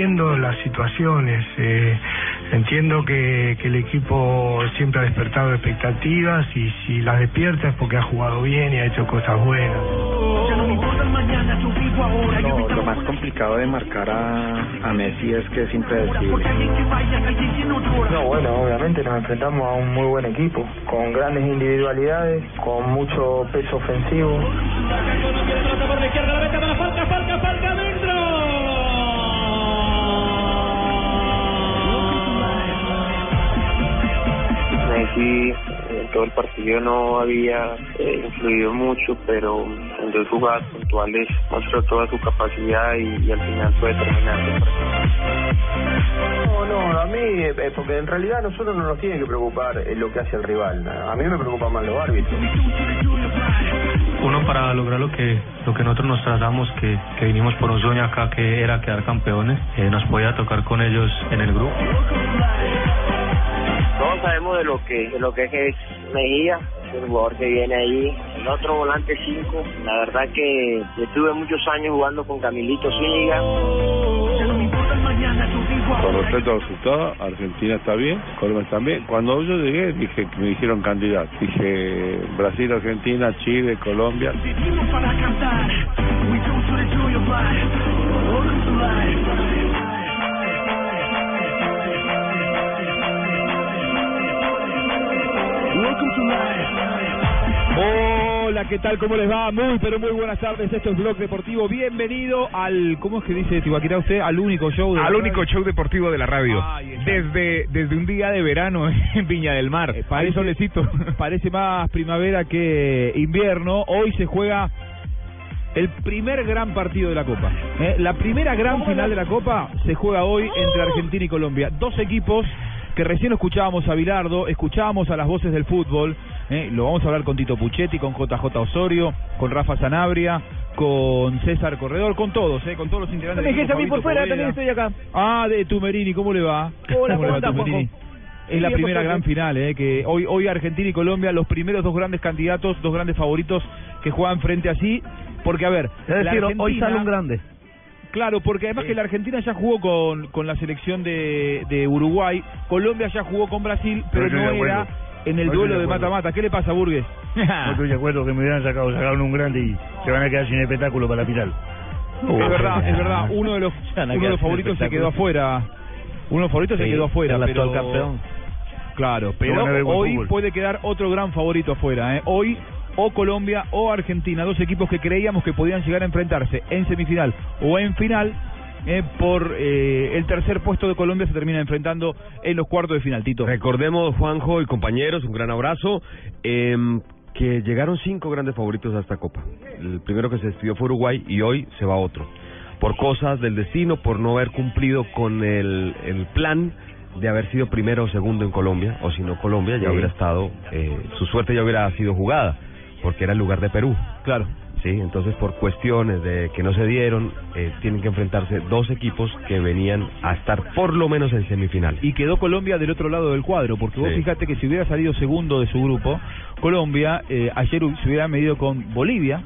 Entiendo las situaciones, eh, entiendo que, que el equipo siempre ha despertado expectativas y si las despierta es porque ha jugado bien y ha hecho cosas buenas. No, lo más complicado de marcar a, a Messi es que es impredecible. No, bueno, obviamente nos enfrentamos a un muy buen equipo, con grandes individualidades, con mucho peso ofensivo. Messi en todo el partido no había eh, influido mucho, pero en dos jugadas puntuales mostró toda su capacidad y, y al final fue determinante. No, no, a mí, eh, porque en realidad a nosotros no nos tiene que preocupar eh, lo que hace el rival. A mí me preocupan más los árbitros. Uno para lograr lo que lo que nosotros nos trazamos, que, que vinimos por un sueño acá que era quedar campeones, eh, nos podía tocar con ellos en el grupo. Todos sabemos de lo que de lo que es Mejía, el jugador que viene ahí. El otro volante 5, la verdad que estuve muchos años jugando con Camilito Zúñiga. Con respecto al resultado, Argentina está bien, Colombia está bien. Cuando yo llegué, dije que me dijeron candidato. Dije Brasil, Argentina, Chile, Colombia. Hola, ¿qué tal? ¿Cómo les va? Muy, pero muy buenas tardes. Esto es Blog Deportivo. Bienvenido al, ¿cómo es que dice Tibaquirá usted? Al único show de Al único radio. show deportivo de la radio. Está. Desde, desde un día de verano en Viña del Mar. Eh, parece, solecito. parece más primavera que invierno. Hoy se juega el primer gran partido de la Copa. ¿eh? La primera gran final de la Copa se juega hoy entre Argentina y Colombia. Dos equipos que recién escuchábamos a Bilardo, escuchábamos a las voces del fútbol. ¿eh? Lo vamos a hablar con Tito Puchetti, con JJ Osorio, con Rafa Sanabria, con César Corredor, con todos, ¿eh? con todos los integrantes del equipo, Fabito Poveda. acá. Ah, de Tumerini, ¿cómo le va? Hola, ¿Cómo le ¿cómo va, Tumerini? Es la primera por gran final, ¿eh? que hoy hoy Argentina y Colombia, los primeros dos grandes candidatos, dos grandes favoritos que juegan frente así, porque a ver, Es la decir, hoy Argentina- sale un grande. Claro, porque además que la Argentina ya jugó con, con la selección de, de Uruguay, Colombia ya jugó con Brasil, pero no era en el No duelo de mata-mata. ¿Qué le pasa, Burgues? No estoy de acuerdo que me hubieran sacado, sacaron un grande y se van a quedar sin espectáculo para la final. es verdad, es verdad. Uno de los, uno de los favoritos se quedó afuera. Uno de los favoritos se quedó afuera. el pero... actual campeón. Claro, Pero hoy fútbol. puede quedar otro gran favorito afuera. ¿eh? Hoy o Colombia o Argentina, dos equipos que creíamos que podían llegar a enfrentarse en semifinal o en final. eh, por eh, el tercer puesto de Colombia se termina enfrentando en los cuartos de final, Tito. Recordemos, Juanjo y compañeros, un gran abrazo. em, que llegaron cinco grandes favoritos a esta Copa. El primero que se despidió fue Uruguay y hoy se va otro. Por cosas del destino, por no haber cumplido con el, el plan de haber sido primero o segundo en Colombia, o si no Colombia ya Sí. hubiera estado, eh, su suerte ya hubiera sido jugada, porque era el lugar de Perú. Claro. Sí, entonces por cuestiones de que no se dieron, eh, tienen que enfrentarse dos equipos que venían a estar por lo menos en semifinal. Y quedó Colombia del otro lado del cuadro, porque vos fíjate que si hubiera salido segundo de su grupo, Colombia eh, ayer se hubiera medido con Bolivia,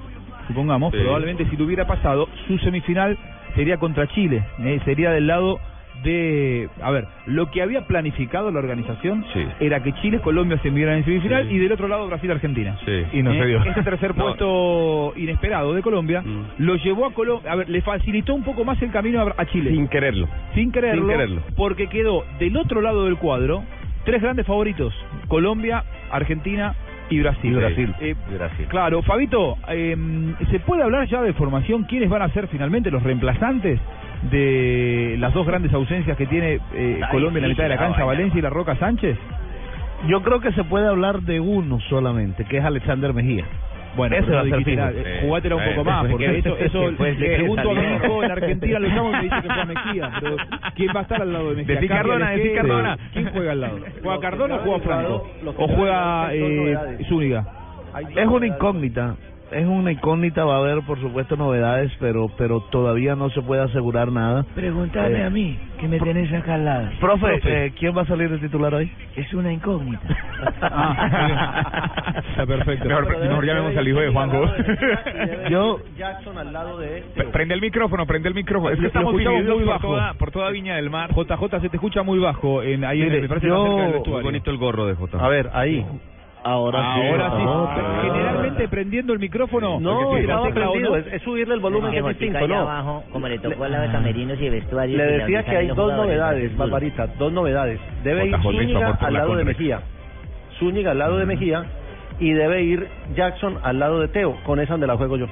supongamos, Sí. probablemente si lo hubiera pasado, su semifinal sería contra Chile, eh, sería del lado de, a ver, lo que había planificado la organización Sí. era que Chile, Colombia se midieran en semifinal Sí. y del otro lado Brasil, Argentina. Sí. Y no se dio. Este tercer No. puesto inesperado de Colombia Mm. lo llevó a Colombia, a ver, le facilitó un poco más el camino a, a Chile. Sin quererlo. Sin quererlo, Sin quererlo. porque quedó del otro lado del cuadro tres grandes favoritos, Colombia, Argentina Y Brasil. Y Brasil. Eh, Brasil. Claro, Fabito, eh, ¿se puede hablar ya de formación? ¿Quiénes van a ser finalmente los reemplazantes de las dos grandes ausencias que tiene eh, Colombia en la mitad de la cancha, vaina. Valencia y la Roca Sánchez? Yo creo que se puede hablar de uno solamente, que es Alexander Mejía. Bueno, pero va a ser. Eh, jugátela un poco más, porque eso, eso Pues, le ¿de pregunto a mi hijo en Argentina, lo llamo y me dice que fue Mejía. Pero ¿quién va a estar al lado de Mejía? Decí ¿Cambia Cardona, el decí esquema? Cardona. ¿Quién juega al lado? ¿Juega Cardona o juega Franco? ¿O juega eh. Zúñiga? Es una incógnita, es una incógnita, va a haber por supuesto novedades, pero pero todavía no se puede asegurar nada. Pregúntame Eh, a mí, que me tenés acá al lado. Profe, eh, ¿quién va a salir de titular hoy? Es una incógnita. Ah, está perfecto. Mejor, mejor llamemos al hijo de Juanjo. Yo- Jackson al lado de Pre- Prende el micrófono, prende el micrófono. Es que estamos divididos muy por bajo. toda, por toda Viña del Mar. JJ se te escucha muy bajo en, ahí en Mire, el, me parece yo- más cerca del Muy bonito el gorro de J. A ver, ahí. Ahora, Ahora sí. Ahora. Generalmente prendiendo el micrófono. No, la estaba prendido, no- es, es subirle el volumen que es distinto, ¿no? abajo, como le tocó de camerinos y vestuarios. Le la decía que hay dos novedades. Barbarita, dos novedades. Debe ir Zúñiga al la lado de. Mejía. Zúñiga al lado de Mejía y debe ir Jackson al lado de Teo. Con esa donde la juego yo.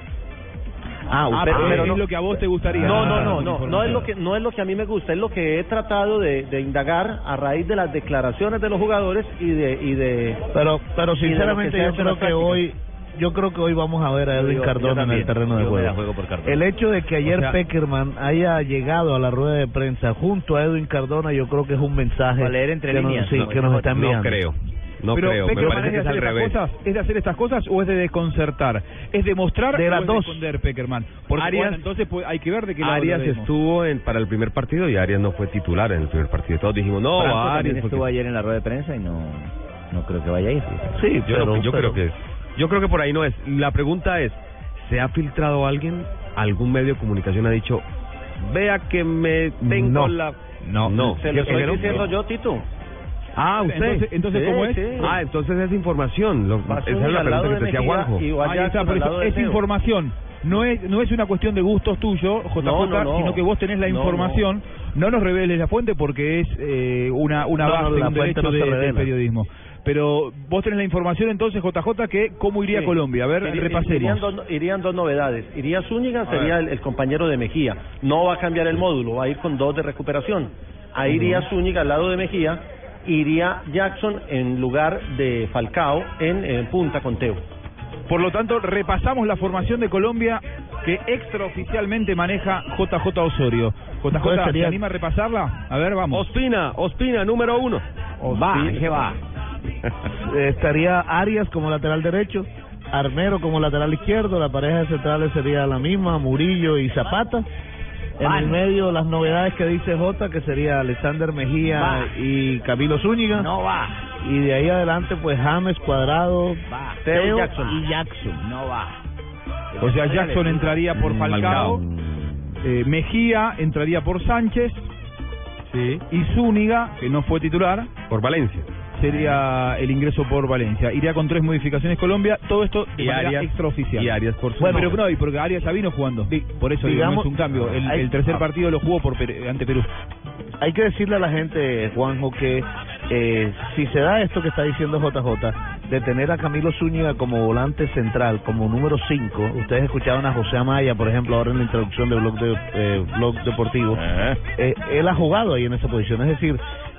Ah, Ah, usted, pero es no- lo que a vos te gustaría. No, no, Ah, no, no, no es lo que no es lo que a mí me gusta, es lo que he tratado de, de indagar a raíz de las declaraciones de los jugadores y de y de pero pero sinceramente yo creo que hoy yo creo que hoy vamos a ver a Edwin Cardona en el terreno de juego. juego por Cardona. El hecho de que ayer O sea- Peckerman haya llegado a la rueda de prensa junto a Edwin Cardona, yo creo que es un mensaje leer entre que nos, líneas, sí, ¿no? que nos está No creo. No Pero creo. Me Peckerman parece que es de al hacer revés. estas cosas, ¿Es de hacer estas cosas o es de desconcertar? ¿Es de mostrar De o las es dos. de esconder Peckerman? Porque Arias- bueno, entonces pues, hay que ver de qué lado Arias estuvo en, para el primer partido y Arias no fue titular en el primer partido. Todos dijimos, no, Franco Arias. estuvo porque- ayer en la rueda de prensa y no, no creo que vaya a ir. Sí, Yo, pero, no- yo pero- creo que yo creo que por ahí no es. La pregunta es, ¿se ha filtrado alguien? ¿Algún medio de comunicación ha dicho, vea que me tengo No. la... No. no. Se lo ¿Qué- estoy diciendo yo, Tito. Ah, usted. Entonces, entonces Sí, ¿cómo es? sí. Ah, entonces es información. Lo- esa es la pregunta que te decía Juanjo. es información. No es, no es una cuestión de gustos tuyos, JJ, No, no, no. sino que vos tenés la No, información. No, nos reveles la fuente porque es eh, una, una base, un derecho de- del periodismo. Pero vos tenés la información entonces, JJ, que cómo iría Sí. Colombia. A ver, Iría- repasemos. Irían dos, irían dos novedades. Iría Zúñiga, sería el, el compañero de Mejía. No va a cambiar el módulo, va a ir con dos de recuperación. Ahí iría Zúñiga al lado de Mejía. Iría Jackson en lugar de Falcao en, en punta con Teo. Por lo tanto, repasamos la formación de Colombia que extraoficialmente maneja JJ Osorio. JJ, ¿Cuál ¿se sería? anima a repasarla? A ver, vamos. Ospina, Ospina, número uno. Va, ¿qué va? estaría Arias como lateral derecho, Armero como lateral izquierdo, la pareja de centrales sería la misma, Murillo y Zapata. En el medio las novedades que dice Jota, que sería Alexander Mejía Va. y Camilo Zúñiga. No va, Y de ahí adelante pues James, Cuadrado, va. Teo Jackson. y Jackson. No va. O sea, Jackson entraría por Falcao, eh, Mejía entraría por Sánchez Sí. y Zúñiga, que no fue titular, Por Valencia. Sería el ingreso por Valencia. Iría con tres modificaciones Colombia, todo esto de Y manera Arias- extraoficial. Y Arias por Bueno, Zúñiga. pero no, y porque Arias ya vino jugando. Por eso digo, no digamos- es un cambio. El, hay- el tercer partido lo jugó por ante Perú. Hay que decirle a la gente, Juanjo, que eh, si se da esto que está diciendo JJ, de tener a Camilo Zúñiga como volante central, como número 5, ustedes escuchaban a José Amaya, por ejemplo, ahora en la introducción de Blog, de, eh, Blog Deportivo, eh, él ha jugado ahí en esa posición, es decir,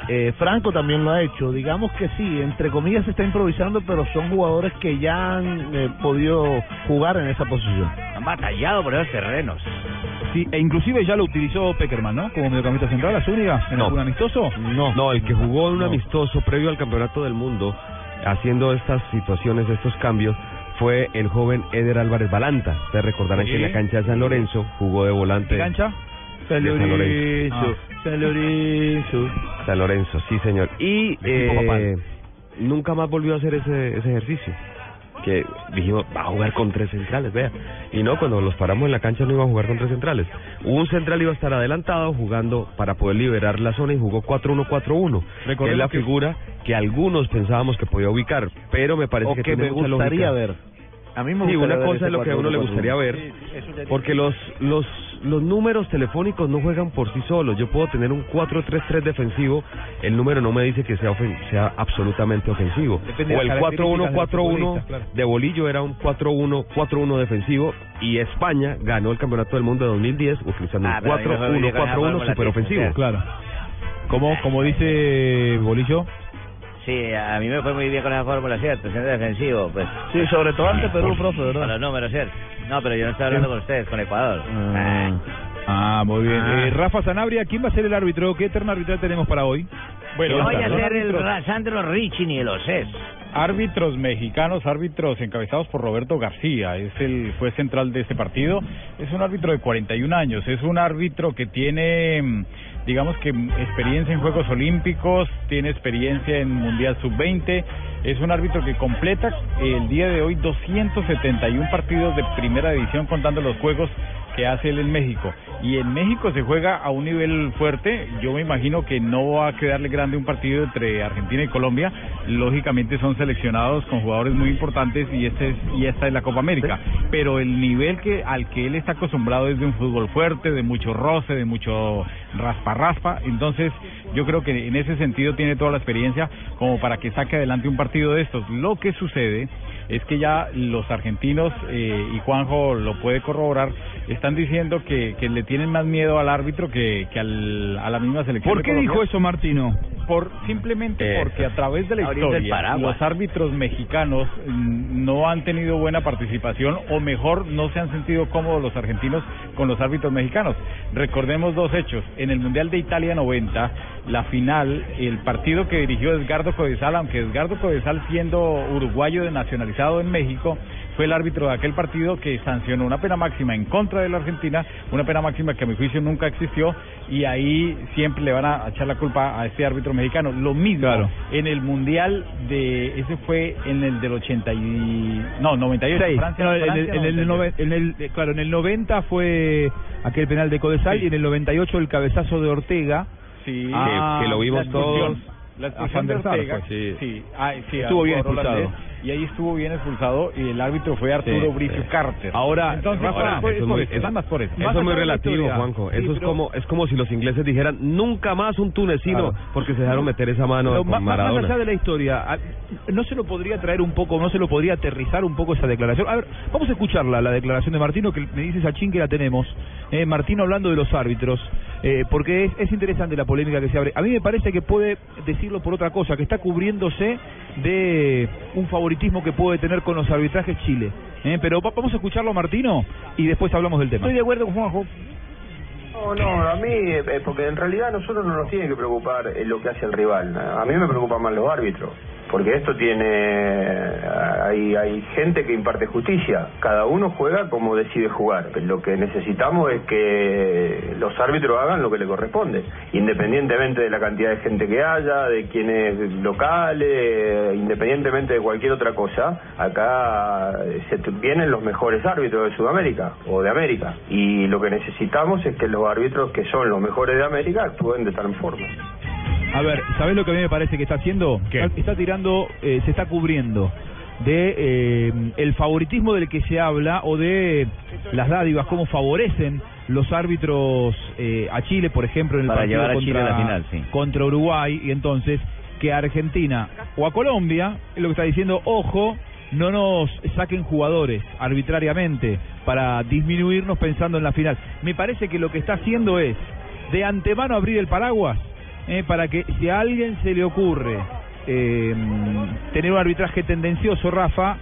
eh, Franco también lo ha hecho, digamos que sí, entre comillas se está improvisando, pero son jugadores que ya han eh, podido jugar en esa posición. Han batallado por esos terrenos. Sí, e inclusive ya lo utilizó Peckerman, ¿no? Como mediocampista central, a Zúñiga, en No. algún amistoso. No, No, el que jugó en un No. amistoso previo al Campeonato del Mundo, haciendo estas situaciones, estos cambios, fue el joven Eder Álvarez Balanta. Ustedes recordarán Sí. que en la cancha de San Lorenzo jugó de volante. ¿Qué cancha? San Lorenzo. Ah. San Lorenzo. San Lorenzo, sí señor. Y eh, nunca más volvió a hacer ese, ese ejercicio. Que dijimos, va a jugar con tres centrales, vea. Y no, cuando los paramos en la cancha no iba a jugar con tres centrales. Un central iba a estar adelantado jugando para poder liberar la zona y jugó 4-1-4-1. Que es la que- figura que algunos pensábamos que podía ubicar, pero me parece o que, que tiene me mucha gustaría lógica. ver. A mí me Sí, una cosa es lo que a uno le 4-1-4-1. gustaría ver, porque los los los números telefónicos no juegan por sí solos. Yo puedo tener un 4-3-3 defensivo, el número no me dice que sea ofen- sea absolutamente ofensivo. Depende o el las características de los 4-1-4-1 futbolistas, claro. de Bolillo era un 4-1-4-1 defensivo y España ganó el Campeonato del Mundo de 2010 utilizando Ah, un pero a mí me fue muy bien con la 4-1-4-1 fórmula super ofensivo. siete. Claro. Como, como dice Bolillo. Sí, a mí me fue muy bien con esa fórmula, ¿cierto? Siendo defensivo, pues. Sí, sobre todo ante Perú, profe, Con ¿verdad? los números, ¿cierto? No, pero yo no estoy hablando con ustedes, con Ecuador. Ah. Ah, muy bien. Ah. Eh, Rafa Sanabria, ¿quién va a ser el árbitro? ¿Qué eterna arbitral tenemos para hoy? Bueno, Yo voy a ser el árbitros- Sandro Ricci ni el Océs. Árbitros mexicanos, árbitros encabezados por Roberto García, es el juez central de este partido. Es un árbitro de 41 años, es un árbitro que tiene, mm, digamos que experiencia en Juegos Olímpicos, tiene experiencia en Mundial Sub-20, es un árbitro que completa el día de hoy 271 partidos de primera división contando los juegos que hace él en México. Y en México se juega a un nivel fuerte. Yo me imagino que no va a quedarle grande un partido entre Argentina y Colombia. Lógicamente son seleccionados con jugadores muy importantes y este es, y esta es la Copa América. Pero el nivel que al que él está acostumbrado es de un fútbol fuerte, de mucho roce, de mucho raspa raspa. Entonces yo creo que en ese sentido tiene toda la experiencia como para que saque adelante un partido de estos. Lo que sucede es que ya los argentinos, eh, y Juanjo lo puede corroborar, están diciendo que, que le tienen más miedo al árbitro que, que al- a la misma selección. ¿Por qué dijo eso Martino? Por, simplemente Eh, porque a través de la historia los árbitros mexicanos mm, no han tenido buena participación o mejor no se han sentido cómodos los argentinos con los árbitros mexicanos. Recordemos dos hechos. En el Mundial de Italia 90, la final, el partido que dirigió Edgardo Codesal, aunque Edgardo Codesal siendo uruguayo de nacionalizado en México, fue el árbitro de aquel partido que sancionó una pena máxima en contra de la Argentina, una pena máxima que a mi juicio nunca existió y ahí siempre le van a echar la culpa a este árbitro mexicano. Lo mismo Claro. en el Mundial de ese fue en el del 80 y no, 98 Seis. Francia, No, en, el, Francia, en, el 98. nove- en el- eh, claro, en el 90 fue aquel penal de Codesal Sí. y en el 98 el cabezazo de Ortega. Sí, Ah, que lo vimos todos. La expulsión de Ortega. Sí. sí, ah, sí, Estuvo bien expulsado. holandés, y ahí estuvo bien expulsado y el árbitro fue Arturo Sí, Bricio sí. Carter. Ahora, Entonces, ahora, eso es por muy- eso, eso- más por eso. Eso Más es muy relativo. Juanjo. Sí, Eso es pero- como es como si los ingleses dijeran nunca más un tunecino Claro. porque se dejaron meter esa mano con más, Maradona. allá de la historia, a- ¿no se lo podría traer un poco, no se lo podría aterrizar un poco esa declaración? A ver, vamos a escucharla, la declaración de Martino, que me dice Sachin que la tenemos. Eh, Martino hablando de los árbitros, eh, porque es, es interesante la polémica que se abre. A mí me parece que puede decirlo por otra cosa, que está cubriéndose de un favoritismo que puede tener con los arbitrajes Chile. Eh, pero va- vamos a escucharlo, Martino, y después hablamos del tema. Estoy de acuerdo con Juanjo. No, no, a mí, eh, porque en realidad a nosotros no nos tiene que preocupar eh, lo que hace el rival. A mí me preocupan más los árbitros. Porque esto tiene. Hay, gente que imparte justicia. Cada uno juega como decide jugar. Lo que necesitamos es que los árbitros hagan lo que le corresponde. Independientemente de la cantidad de gente que haya, de quienes locales, independientemente de cualquier otra cosa, acá eh, se vienen los mejores árbitros de Sudamérica o de América. Y lo que necesitamos es que los árbitros que son los mejores de América actúen de tal forma. A ver, ¿sabés lo que a mí me parece que está haciendo? Está, está tirando, eh, se está cubriendo de eh, el favoritismo del que se habla o de las dádivas, cómo favorecen los árbitros eh, a Chile, por ejemplo, en el Para partido llevar a contra, Chile a la final, sí. contra Uruguay, y entonces que a Argentina o a Colombia, es lo que está diciendo, ojo, no nos saquen jugadores arbitrariamente para disminuirnos pensando en la final. Me parece que lo que está haciendo es de antemano abrir el paraguas eh, para que si a alguien se le ocurre eh, tener un arbitraje tendencioso, Rafa,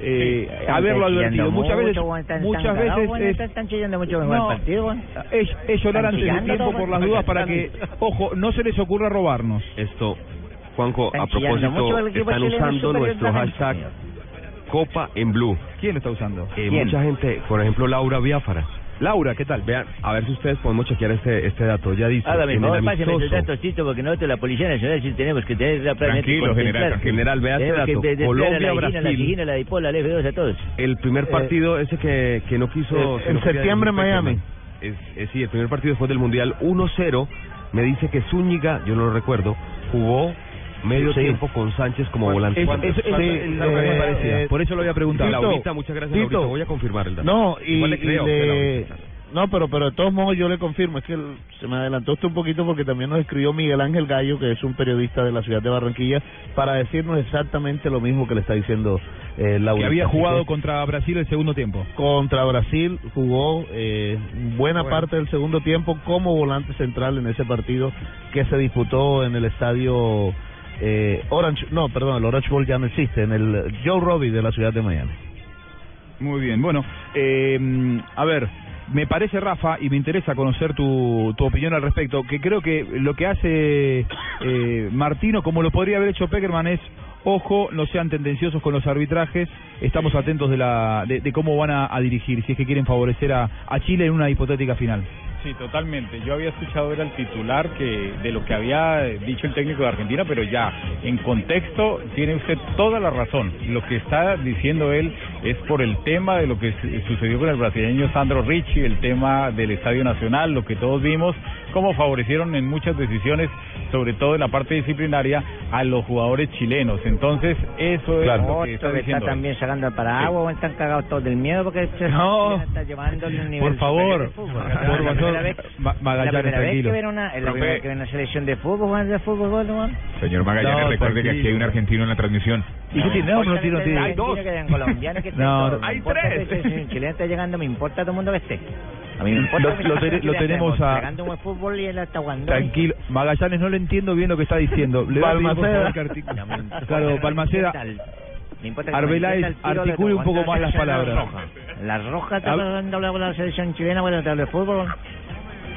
eh, haberlo advertido. Muchas veces, muchas veces es, están chillando mucho No, mejor el partido, bueno. es, es llorar Están antes tiempo por las dudas para que, ojo, no se les ocurra robarnos. Esto, Juanjo, a Están propósito, están usando nuestro hashtag. Copa en Blue. ¿Quién lo está usando? Eh, ¿Quién? mucha gente, por ejemplo, Laura Biafara. Laura, ¿qué tal? Vean, a ver si ustedes podemos chequear este este dato. Ya dice, Hágame, en por el amistoso, esos datos, Tito, porque nosotros, la Policía Nacional, sí tenemos que tener rápidamente Tranquilo, general, general, vea este que dato. de- de- Colombia, la Digina, La Brasil. Sigina, la Dipola, la F2 a todos. el primer partido ese que, que no quiso... Eh, que en no quería septiembre en Miami. Es, es, sí, el primer partido después del Mundial 1-0. Me dice que Zúñiga, yo no lo recuerdo, jugó medio Sí. tiempo con Sánchez como volante. Es lo que me parecía. Por eso lo había preguntado. Laurita, muchas gracias, Tito. Laurita. Voy a confirmar el dato. No, y, y le- no, pero pero de todos modos yo le confirmo, es que el- se me adelantó usted un poquito porque también nos escribió Miguel Ángel Gallo, que es un periodista de la ciudad de Barranquilla, para decirnos exactamente lo mismo que le está diciendo eh, Laura. Que había jugado contra Brasil el segundo tiempo. contra Brasil, jugó eh, buena parte del segundo tiempo como volante central en ese partido que se disputó en el estadio eh, Orange, no, perdón, el Orange Bowl ya no existe, en el Joe Robbie de la ciudad de Miami. Muy bien, bueno, eh, a ver, me parece Rafa y me interesa conocer tu, tu opinión al respecto, que creo que lo que hace eh, Martino, como lo podría haber hecho Peckerman, es, ojo, no sean tendenciosos con los arbitrajes, estamos atentos de, la, de, cómo van a, a dirigir, si es que quieren favorecer a, a Chile en una hipotética final. Sí, totalmente. Yo había escuchado era el titular que de lo que había dicho el técnico de Argentina, pero ya en contexto tiene usted toda la razón. Lo que está diciendo él es por el tema de lo que su- sucedió con el brasileño Sandro Ricci, el tema del Estadio Nacional, lo que todos vimos, cómo favorecieron en muchas decisiones, sobre todo en la parte disciplinaria, a los jugadores chilenos. Entonces, eso es lo que está está diciendo. él. también sacando al paraguas, están cagados todos del miedo porque se No. está llevando el nivel Por favor, por La favor, primera vez- Ma- la Magallanes, primera vez tranquilo. que ven una, es la primera vez que ven una selección de fútbol, jugando de fútbol, ¿no? Señor Magallanes, No, recuerde que aquí hay un argentino en la transmisión. ¿Y qué tiene? No, no tiene, no tiene. Hay dos. Que importa que ese chileno esté llegando, me importa todo el mundo que esté. A mí me importa Lo- tenemos a- fútbol y. Tranquilo, Magallanes, no le entiendo bien lo que está diciendo. Le Balmaceda. Claro, Balmaceda, importa Arbeláez, articule un poco más las ¿Cuántas palabras. rojas? La roja está Hab- jugando la, la selección chilena cuando te hablo de fútbol.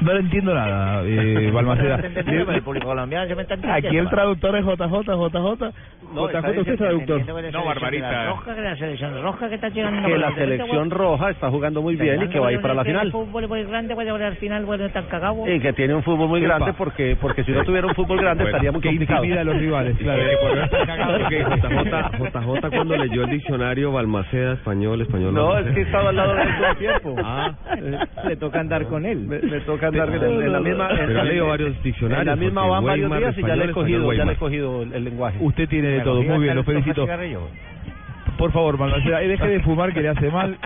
No le entiendo nada, eh, Balmaceda. Pero el público colombiano se me está Aquí el traductor es JJ, JJ. JJ, usted es traductor. No, Barbarita. Roja, que la selección roja que está llegando. Que la selección roja está jugando muy bien y que va a ir para la final. Fútbol muy grande, puede al final, bueno, están cagados. Y que tiene un fútbol muy grande porque porque si no tuviera un fútbol grande estaría muy que complicado. a los rivales, claro. JJ, cuando leyó el diccionario Balmaceda, español, español. No, es que estaba al lado de todo el tiempo. Ah, Le toca andar con él. Me toca andar en, en la misma en, Pero ha leído en- varios diccionarios, En la misma van varios Weimar, días y ya le he cogido, ya le he cogido el, el lenguaje. Usted tiene de todo, muy bien, lo felicito. Por favor, Balmaceda, deje de fumar que le hace mal.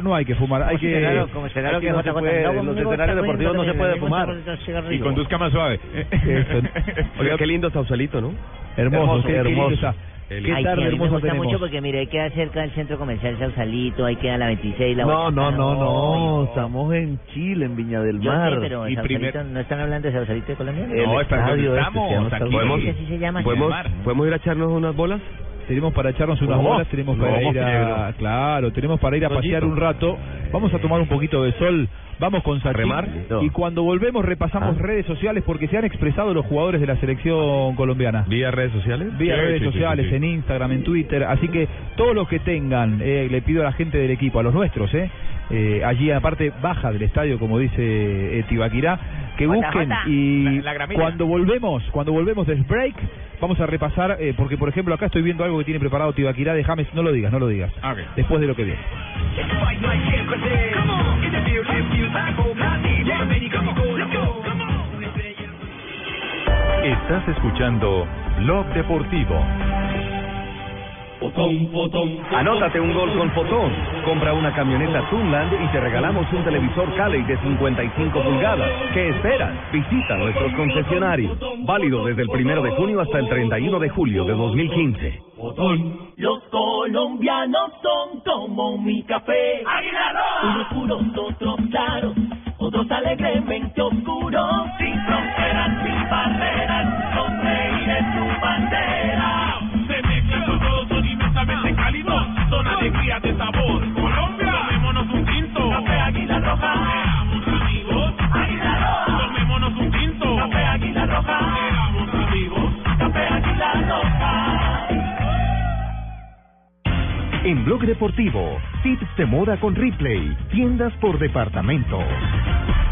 No hay que fumar, hay que... Claro, como Aquí que no se puede, en los escenarios deportivos no se puede fumar. Y conduzca más suave. Oiga, qué lindo Sausalito, ¿no? Hermoso, qué, qué lindo hermoso. está. El- Qué Ay, tarde sí, a mí me gusta tenemos. mucho porque mire, queda cerca del centro comercial Sausalito, ahí queda la 26, la No, no, no, no, estamos en Chile, en Viña del Yo Mar. sé, pero Y primer- ¿no están hablando de Sausalito de Colombia? El No, está estadio donde este estamos, aquí. ¿Podemos. ¿Podemos ir a echarnos unas bolas? Tenemos para echarnos unas Vamos. bolas, tenemos para ir a... Claro, tenemos para ir a pasear un rato. Vamos a tomar un poquito de sol. Vamos con Sachin. remar? Y cuando volvemos repasamos redes sociales porque se han expresado los jugadores de la selección colombiana. ¿Vía redes sociales? Vía Sí, redes sí, sociales, sí, sí. en Instagram, en Twitter. Así que todos los que tengan, eh, le pido a la gente del equipo, a los nuestros, eh, eh, allí aparte baja del estadio, como dice eh, Tibaquirá, que busquen y La- la gramilla. cuando volvemos, cuando volvemos del break, vamos a repasar, eh, porque por ejemplo acá estoy viendo algo que tiene preparado Tibaquirá de James, no lo digas, no lo digas, Ah, después de lo que viene. Estás escuchando Blog Deportivo. Anótate un gol con Fotón. Compra una camioneta Tunland y te regalamos un televisor Cali de 55 pulgadas. ¿Qué esperas? Visita nuestros concesionarios. Válido desde el primero de junio hasta el 31 de julio de 2015. Los colombianos son como mi café. Unos puros, otros claros, otros alegremente oscuros. Sin fronteras, sin barreras, con reír en su bandera. Cálidos. Son alegrías de sabor. Colombia, tomémonos un tinto. Café Águila Roja. Seamos amigos. Águila Roja. Tomémonos un tinto. Café Águila Roja. Seamos amigos. Café Águila Roja. En Blog Deportivo, tips de moda con Ripley, tiendas por departamento.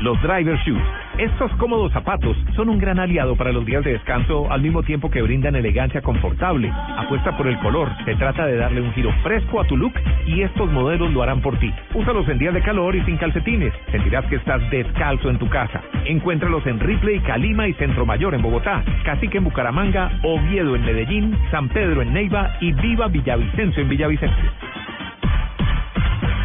Los driver shoes, Estos cómodos zapatos son un gran aliado para los días de descanso al mismo tiempo que brindan elegancia confortable. Apuesta por el color, se trata de darle un giro fresco a tu look y estos modelos lo harán por ti. Úsalos en días de calor y sin calcetines. Sentirás que estás descalzo en tu casa. Encuéntralos en Ripley, Calima y Centro Mayor en Bogotá, Cacique en Bucaramanga, Oviedo en Medellín, San Pedro en Neiva y Viva Villavicencio en Villavicencio.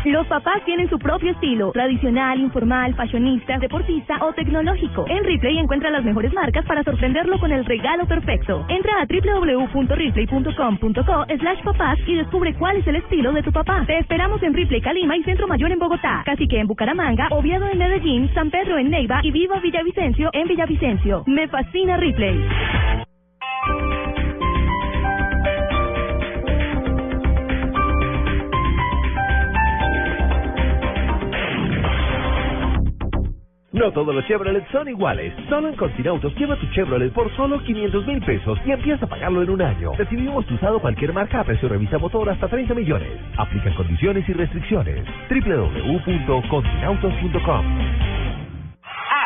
Los papás tienen su propio estilo, tradicional, informal, fashionista, deportista o tecnológico. En Ripley encuentra las mejores marcas para sorprenderlo con el regalo perfecto. Entra a www.ripley.com.co slash papás y descubre cuál es el estilo de tu papá. Te esperamos en Ripley, Calima y Centro Mayor en Bogotá, Cacique en Bucaramanga, Oviedo en Medellín, San Pedro en Neiva y Viva Villavicencio en Villavicencio. Me fascina Ripley. No todos los Chevrolet son iguales. Solo en Continautos lleva tu Chevrolet por solo 500 mil pesos y empieza a pagarlo en un año. Recibimos tu usado cualquier marca a precio revisa motor hasta 30 millones. Aplican condiciones y restricciones. www.continautos.com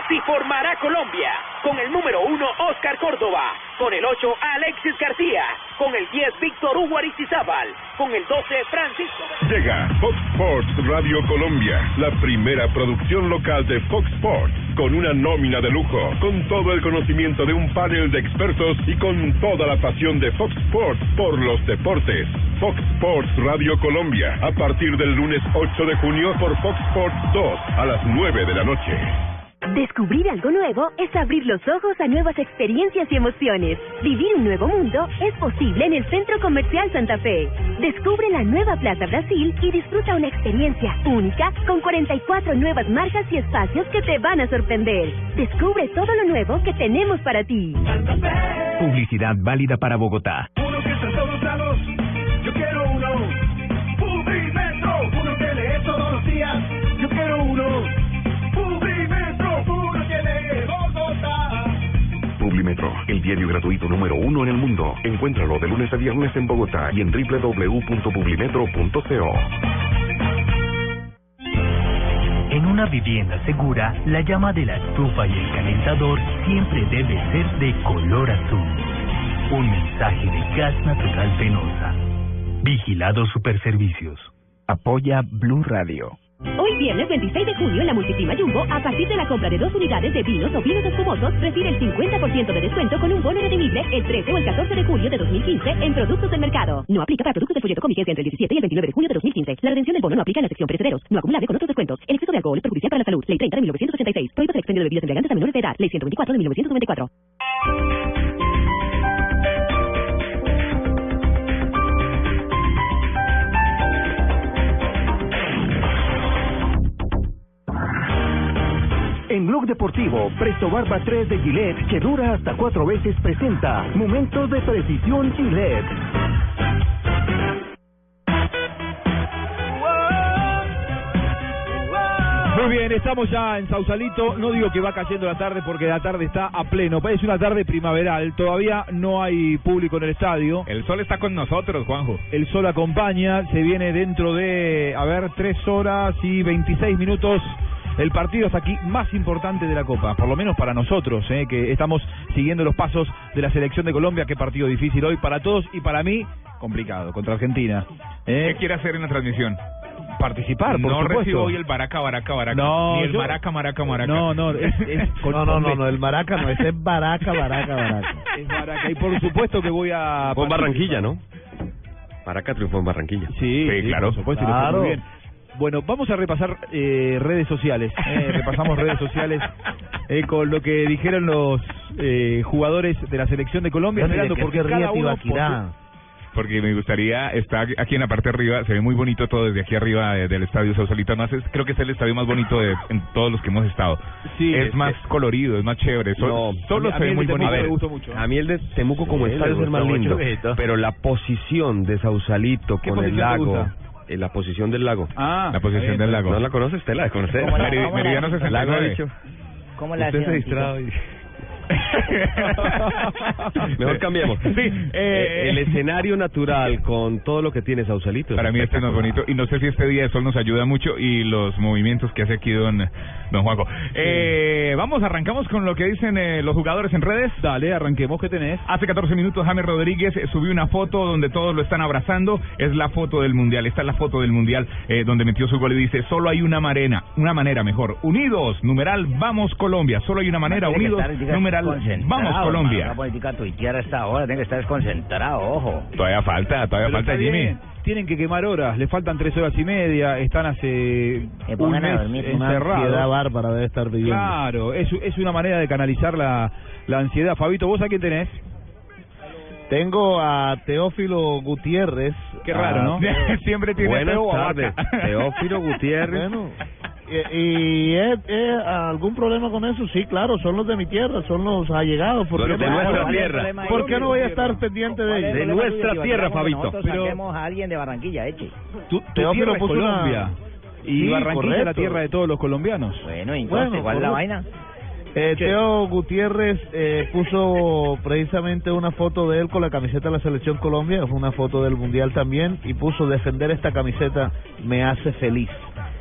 Así formará Colombia. Con el número 1, Oscar Córdoba. Con el 8, Alexis García. Con el 10, Víctor Hugo Aristizábal. Con el 12, Francisco. Llega Fox Sports Radio Colombia, la primera producción local de Fox Sports, con una nómina de lujo, con todo el conocimiento de un panel de expertos y con toda la pasión de Fox Sports por los deportes. Fox Sports Radio Colombia, a partir del lunes 8 de junio por Fox Sports 2 a las 9 de la noche. Descubrir algo nuevo es abrir los ojos a nuevas experiencias y emociones. Vivir un nuevo mundo es posible en el Centro Comercial Santa Fe. Descubre la nueva Plaza Brasil y disfruta una experiencia única con 44 nuevas marcas y espacios que te van a sorprender. Descubre todo lo nuevo que tenemos para ti. Publicidad válida para Bogotá. Uno que está en todos lados, yo quiero uno. Publimetro, uno que lee todos los días, yo quiero uno. Publimetro, el diario gratuito número uno en el mundo. Encuéntralo de lunes a viernes en Bogotá y en www.publimetro.co. En una vivienda segura, la llama de la estufa y el calentador siempre debe ser de color azul. Un mensaje de gas natural penosa. Vigilado Superservicios. Apoya Blue Radio. Hoy viernes 26 de junio en la Multiprima Jumbo, a partir de la compra de dos unidades de vinos o vinos espumosos, recibe el 50% de descuento con un bono redimible el 13 o el 14 de julio de 2015 en productos del mercado. No aplica para productos del folleto con entre el 17 y el 29 de junio de 2015. La redención del bono no aplica en la sección perecederos, no acumulable con otros descuentos. El exceso de alcohol es perjudicial para la salud. Ley 30 de 1986. Prohíbe el expendio de bebidas embriagantes a menores de edad. Ley 124 de 1994. En Blog Deportivo, Presto Barba 3 de Gillette, que dura hasta cuatro veces, presenta Momentos de Precisión Gillette. Muy bien, estamos ya en Sausalito. No digo que va cayendo la tarde porque la tarde está a pleno. Es una tarde primaveral. Todavía no hay público en el estadio. El sol está con nosotros, Juanjo. El sol acompaña. Se viene dentro de, a ver, tres horas y 26 minutos. El partido hasta aquí más importante de la Copa, por lo menos para nosotros, eh, que estamos siguiendo los pasos de la selección de Colombia. Qué partido difícil hoy para todos y para mí complicado contra Argentina. Eh, ¿Qué quiere hacer en la transmisión? Participar, por no supuesto. recibo hoy el baraca, baraca, baraca. No, ni el yo- maraca, maraca, maraca. No, no, es, es con- No, no, no, el Maraca no, ese es Baraca, Baraca, Baraca. es Maraca. Y por supuesto que voy a. Fue en participar. Barranquilla, ¿no? Maraca triunfó en Barranquilla. Sí, sí, claro. por supuesto, y fue muy bien. Bueno, vamos a repasar eh, redes sociales. eh, repasamos redes sociales eh, con lo que dijeron los eh, jugadores de la selección de Colombia, Bueno, ¿y de esperando qué porque ríe cada uno? Porque me gustaría estar aquí en la parte de arriba, se ve muy bonito todo desde aquí arriba eh, del estadio Sausalito. Además, es- creo que es el estadio más bonito de en todos los que hemos estado. Sí, es es- más colorido, es más chévere. so- No, solo a mí- se ve muy bonito. A mí el de Temuco como Sí, estadio es el más lindo, pero la posición de Sausalito ¿Qué con el lago, gusta? Eh, la posición del lago. Ah, La posición del lago. ¿No la conoces? ¿Te la la- Meridiano Lago ha 69. dicho. ¿Cómo la Usted se distrae. Mejor cambiemos. Sí, Eh, el escenario natural con todo lo que tiene Sausalito. Para mí este es más bonito y no sé si este día de sol nos ayuda mucho y los movimientos que hace aquí don, don Juanjo. Eh, vamos, arrancamos con lo que dicen eh, los jugadores en redes. Dale, arranquemos, ¿qué tenés? Hace 14 minutos James Rodríguez eh, subió una foto donde todos lo están abrazando. Es la foto del Mundial. Esta es la foto del Mundial eh, donde metió su gol y dice, solo hay una manera, una manera mejor. Unidos, numeral, vamos Colombia. Solo hay una manera, que unidos, diga, numeral, vamos Colombia. La política tuitear hasta ahora, tiene que estar desconcentrado, ojo. Todavía falta, todavía Pero falta Jimmy. bien, Tienen que quemar horas, le faltan tres horas y media, están hace un mes encerrados. ansiedad bárbara debe estar viviendo. Claro, es, es una manera de canalizar la, la ansiedad. Fabito, ¿vos a quién tenés? Tengo a Teófilo Gutiérrez. Qué raro, Ah, ¿no? Siempre tiene Buenas tardes. Teófilo Gutiérrez. Bueno, y, y ¿es, es algún problema con eso? Sí, claro, son los de mi tierra, son los allegados. ¿Por qué de no- nuestra ¿por qué- tierra. ¿Por qué no voy a estar pendiente de ellos? De nuestra tierra, Fabito. Saquemos a alguien de Barranquilla, eche. Tu, tu Teófilo tierra es puso Colombia. Y Sí, Barranquilla es la tierra de todos los colombianos. Bueno, entonces, Bueno, ¿cuál es la vaina? Eh, Teo Gutiérrez eh, puso precisamente una foto de él con la camiseta de la Selección Colombia, es una foto del Mundial también, y puso defender esta camiseta me hace feliz.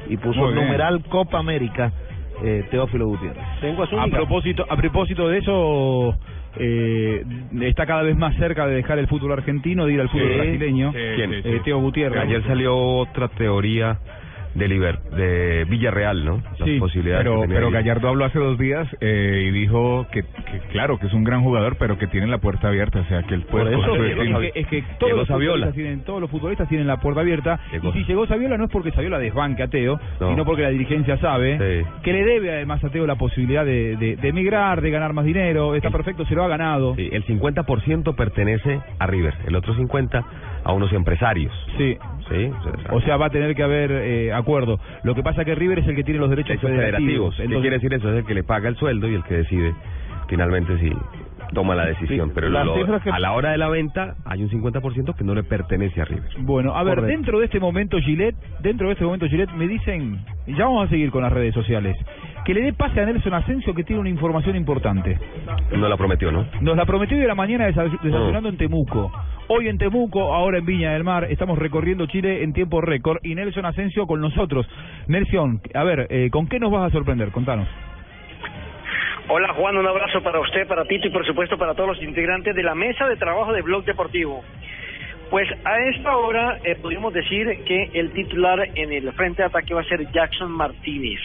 Y puso Muy bien. numeral Copa América, eh, Teófilo Gutiérrez. Tengo A propósito, a propósito de eso, eh, está cada vez más cerca de dejar el fútbol argentino, de ir al fútbol Sí, brasileño. sí, ¿Quién? Eh, Teo Gutiérrez. Ayer salió otra teoría de Liber, de Villarreal, ¿no? Las Sí, posibilidades pero, pero. Gallardo habló hace dos días eh, y dijo que, que, claro, que es un gran jugador, pero que tiene la puerta abierta, o sea, que él puede... Eso, es, que, es que todos, los futbolistas tienen, todos los futbolistas tienen la puerta abierta. Y si llegó Saviola no es porque Saviola desbanque a Teo, No. sino porque la dirigencia sabe Sí. que le debe además a Teo la posibilidad de, de, de emigrar, de ganar más dinero. Está perfecto, se lo ha ganado. Sí, el 50% pertenece a River, el otro 50% a unos empresarios. Sí. Sí, O sea, va a tener que haber eh, acuerdo. Lo que pasa es que River es el que tiene los derechos derechos federativos. federativos. ¿Qué quiere decir eso? Es el que le paga el sueldo y el que decide finalmente si toma la decisión. Sí, Pero lo- que- a la hora de la venta hay un 50% que no le pertenece a River. Bueno, a ver, Correcto. dentro de este momento Gillette, dentro de este momento Gillette me dicen, y ya vamos a seguir con las redes sociales, que le dé pase a Nelson Asensio que tiene una información importante. No la prometió, ¿no? Nos la prometió hoy de la mañana desa- desayunando en Temuco. Hoy en Temuco, ahora en Viña del Mar, estamos recorriendo Chile en tiempo récord y Nelson Asensio con nosotros. Nelson, a ver, eh, ¿con qué nos vas a sorprender? Contanos. Hola Juan, un abrazo para usted, para Tito y por supuesto para todos los integrantes de la mesa de trabajo de Blog Deportivo. Pues a esta hora eh, podríamos decir que el titular en el frente de ataque va a ser Jackson Martínez.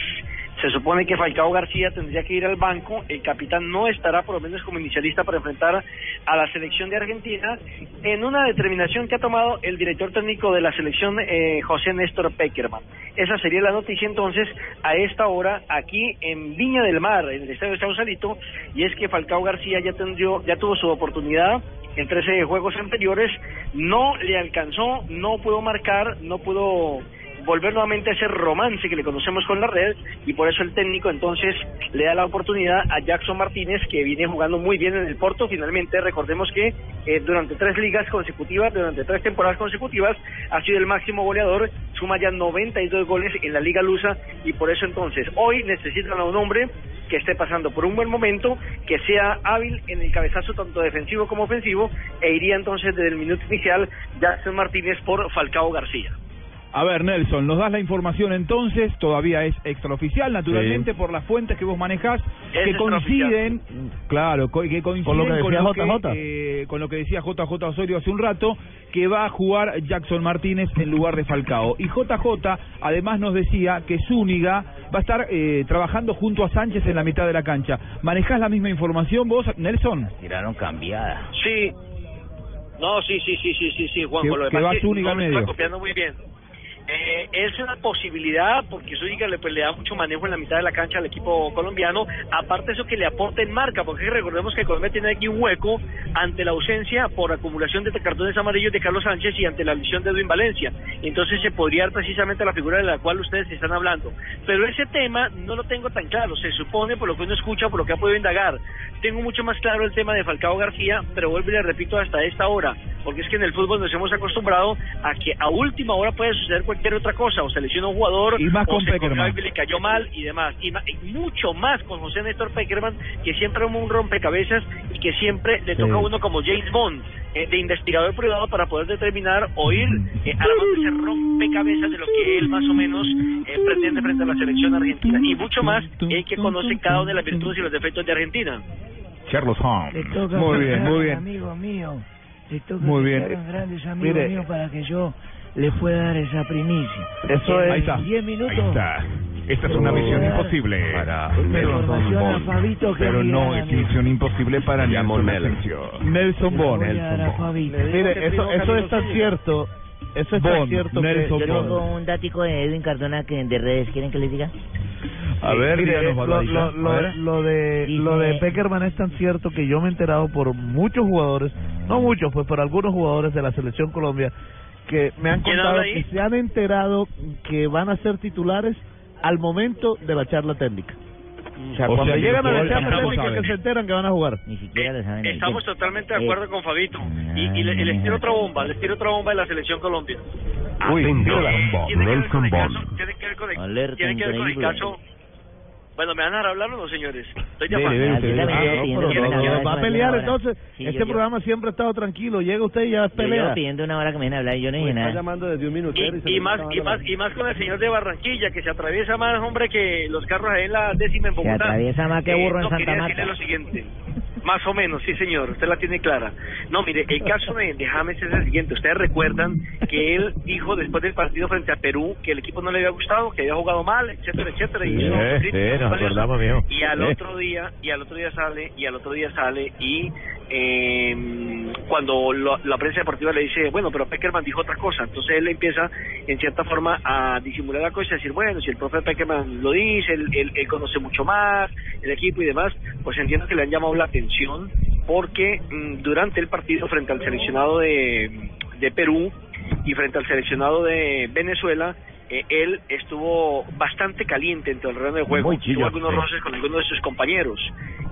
Se supone que Falcao García tendría que ir al banco, el capitán no estará por lo menos como inicialista para enfrentar a la selección de Argentina. En una determinación que ha tomado el director técnico de la selección eh, José Néstor Peckerman. Esa sería la noticia entonces a esta hora aquí en Viña del Mar, en el estadio de Sausalito, y es que Falcao García ya, ya tuvo su oportunidad en 13 juegos anteriores, no le alcanzó, no pudo marcar, no pudo volver nuevamente a ese romance que le conocemos con la red y por eso el técnico entonces le da la oportunidad a Jackson Martínez que viene jugando muy bien en el Porto finalmente recordemos que eh, durante tres ligas consecutivas durante tres temporadas consecutivas ha sido el máximo goleador suma ya 92 goles en la liga lusa y por eso entonces hoy necesitan a un hombre que esté pasando por un buen momento, que sea hábil en el cabezazo tanto defensivo como ofensivo, e iría entonces desde el minuto inicial Jackson Martínez por Falcao García. A ver, Nelson, nos das la información entonces, todavía es extraoficial, naturalmente, por las fuentes que vos manejás, Es que coinciden, claro, que coinciden Con lo que decía lo JJ. que, eh, con lo que decía JJ Osorio hace un rato, que va a jugar Jackson Martínez en lugar de Falcao. Y JJ además nos decía que Zúñiga va a estar eh, trabajando junto a Sánchez en la mitad de la cancha. ¿Manejás la misma información vos, Nelson? Tiraron cambiada. Sí. No, sí, sí, sí, sí, sí, sí, Juan. Que- lo que va Zúñiga medio. está copiando muy bien. Eh, es una posibilidad porque Zúñiga le, pues, le da mucho manejo en la mitad de la cancha al equipo colombiano. Aparte eso que le aporta en marca, porque recordemos que Colombia tiene aquí un hueco ante la ausencia por acumulación de cartones amarillos de Carlos Sánchez y ante la lesión de Edwin Valencia. Entonces se podría dar precisamente la figura de la cual ustedes están hablando. Pero ese tema no lo tengo tan claro. Se supone, por lo que uno escucha, por lo que ha podido indagar. Tengo mucho más claro el tema de Falcao García, pero vuelvo y le repito hasta esta hora. porque es que en el fútbol nos hemos acostumbrado a que a última hora puede suceder cualquier otra cosa, o se lesiona un jugador, Y más o con se y le cayó mal y demás, y, y mucho más con José Néstor Peckerman, que siempre es un rompecabezas y que siempre le toca a uno como James Bond, eh, de investigador privado para poder determinar o ir eh, armando ese rompecabezas de lo que él más o menos eh, pretende frente a la selección argentina, y mucho más el que conoce cada una de las virtudes y los defectos de Argentina. Sherlock Holmes. Le toca Muy bien, muy bien. Amigo mío, le toca Muy bien. grandes amigos Mire. míos para que yo le pueda dar esa primicia. Eso es- Ahí está. 10 minutos. Ahí está. Esta es una misión imposible. Para Fabito que Pero no es misión imposible para Nelson. Nelson Bon. Voy a dar a Fabito. Mire, eso, eso es tan cierto, eso es tan Bon, cierto Nelson que... Yo tengo un dático de Edwin Cardona que de redes, ¿quieren que les diga? A ver, Mire, lo, lo, A lo, ver. lo de Dice- lo de Peckerman es tan cierto que yo me he enterado por muchos jugadores, no muchos, pues por algunos jugadores de la selección Colombia que me han ¿Quién contado que se han enterado que van a ser titulares al momento de la charla técnica. O sea, O cuando sea, llegan a la charla técnica que se enteran que van a jugar. Ni siquiera lo saben. Estamos totalmente de Eh, acuerdo con Fabito. Y, y le- y les tiro otra bomba, les tiro otra bomba de la selección Colombia. Uy, Tiene que ver Nelson con el Bond. caso- tiene que ver con el- Alerta tiene que ver con el increíble. caso. Bueno, ¿me van a dejar hablar o no, señores? Estoy yo hablara va a pelear entonces. Sí, este yo- programa siempre ha estado tranquilo. Llega usted y ya es Yo pelea. llevo pidiendo una hora que me dejen hablar y yo no dije Está nada. llamando desde un minuto. Y, y más y más y más con el señor de Barranquilla que se atraviesa más hombre que los carros ahí en la décima en Se Bogotá. atraviesa más que burro en no, Santa Marta. lo siguiente. Más o menos, sí señor, usted la tiene clara. No, mire, el caso de, de James es el siguiente. Ustedes recuerdan que él dijo después del partido frente a Perú que el equipo no le había gustado, que había jugado mal, etcétera, etcétera. y Eh, eh, nos acordamos, mijo. Y al Eh. otro día, y al otro día sale, y al otro día sale, y eh, cuando lo- la prensa deportiva le dice, bueno, pero Peckerman dijo otra cosa, entonces él empieza en cierta forma a disimular la cosa y decir, bueno, si el profe Peckerman lo dice, él, él- él conoce mucho más, el equipo y demás, pues entiendo que le han llamado la atención porque mm, durante el partido frente al seleccionado de, de Perú y frente al seleccionado de Venezuela, eh, él estuvo bastante caliente en todo el terreno de juego, tuvo algunos roces con algunos de sus compañeros.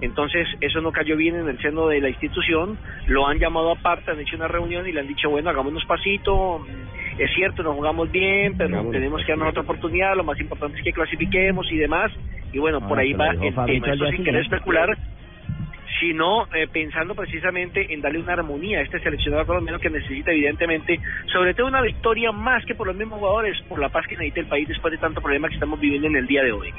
Entonces, eso no cayó bien en el seno de la institución, lo han llamado aparte, han hecho una reunión y le han dicho, bueno, hagámonos pasito, es cierto, nos jugamos bien, pero tenemos que darnos otra oportunidad, lo más importante es que clasifiquemos y demás, y bueno, por Ah, ahí va el tema, día sin querer especular, sino eh, pensando precisamente en darle una armonía a este seleccionado colombiano que necesita evidentemente, sobre todo una victoria más que por los mismos jugadores, por la paz que necesita el país después de tanto problema que estamos viviendo en el día de hoy.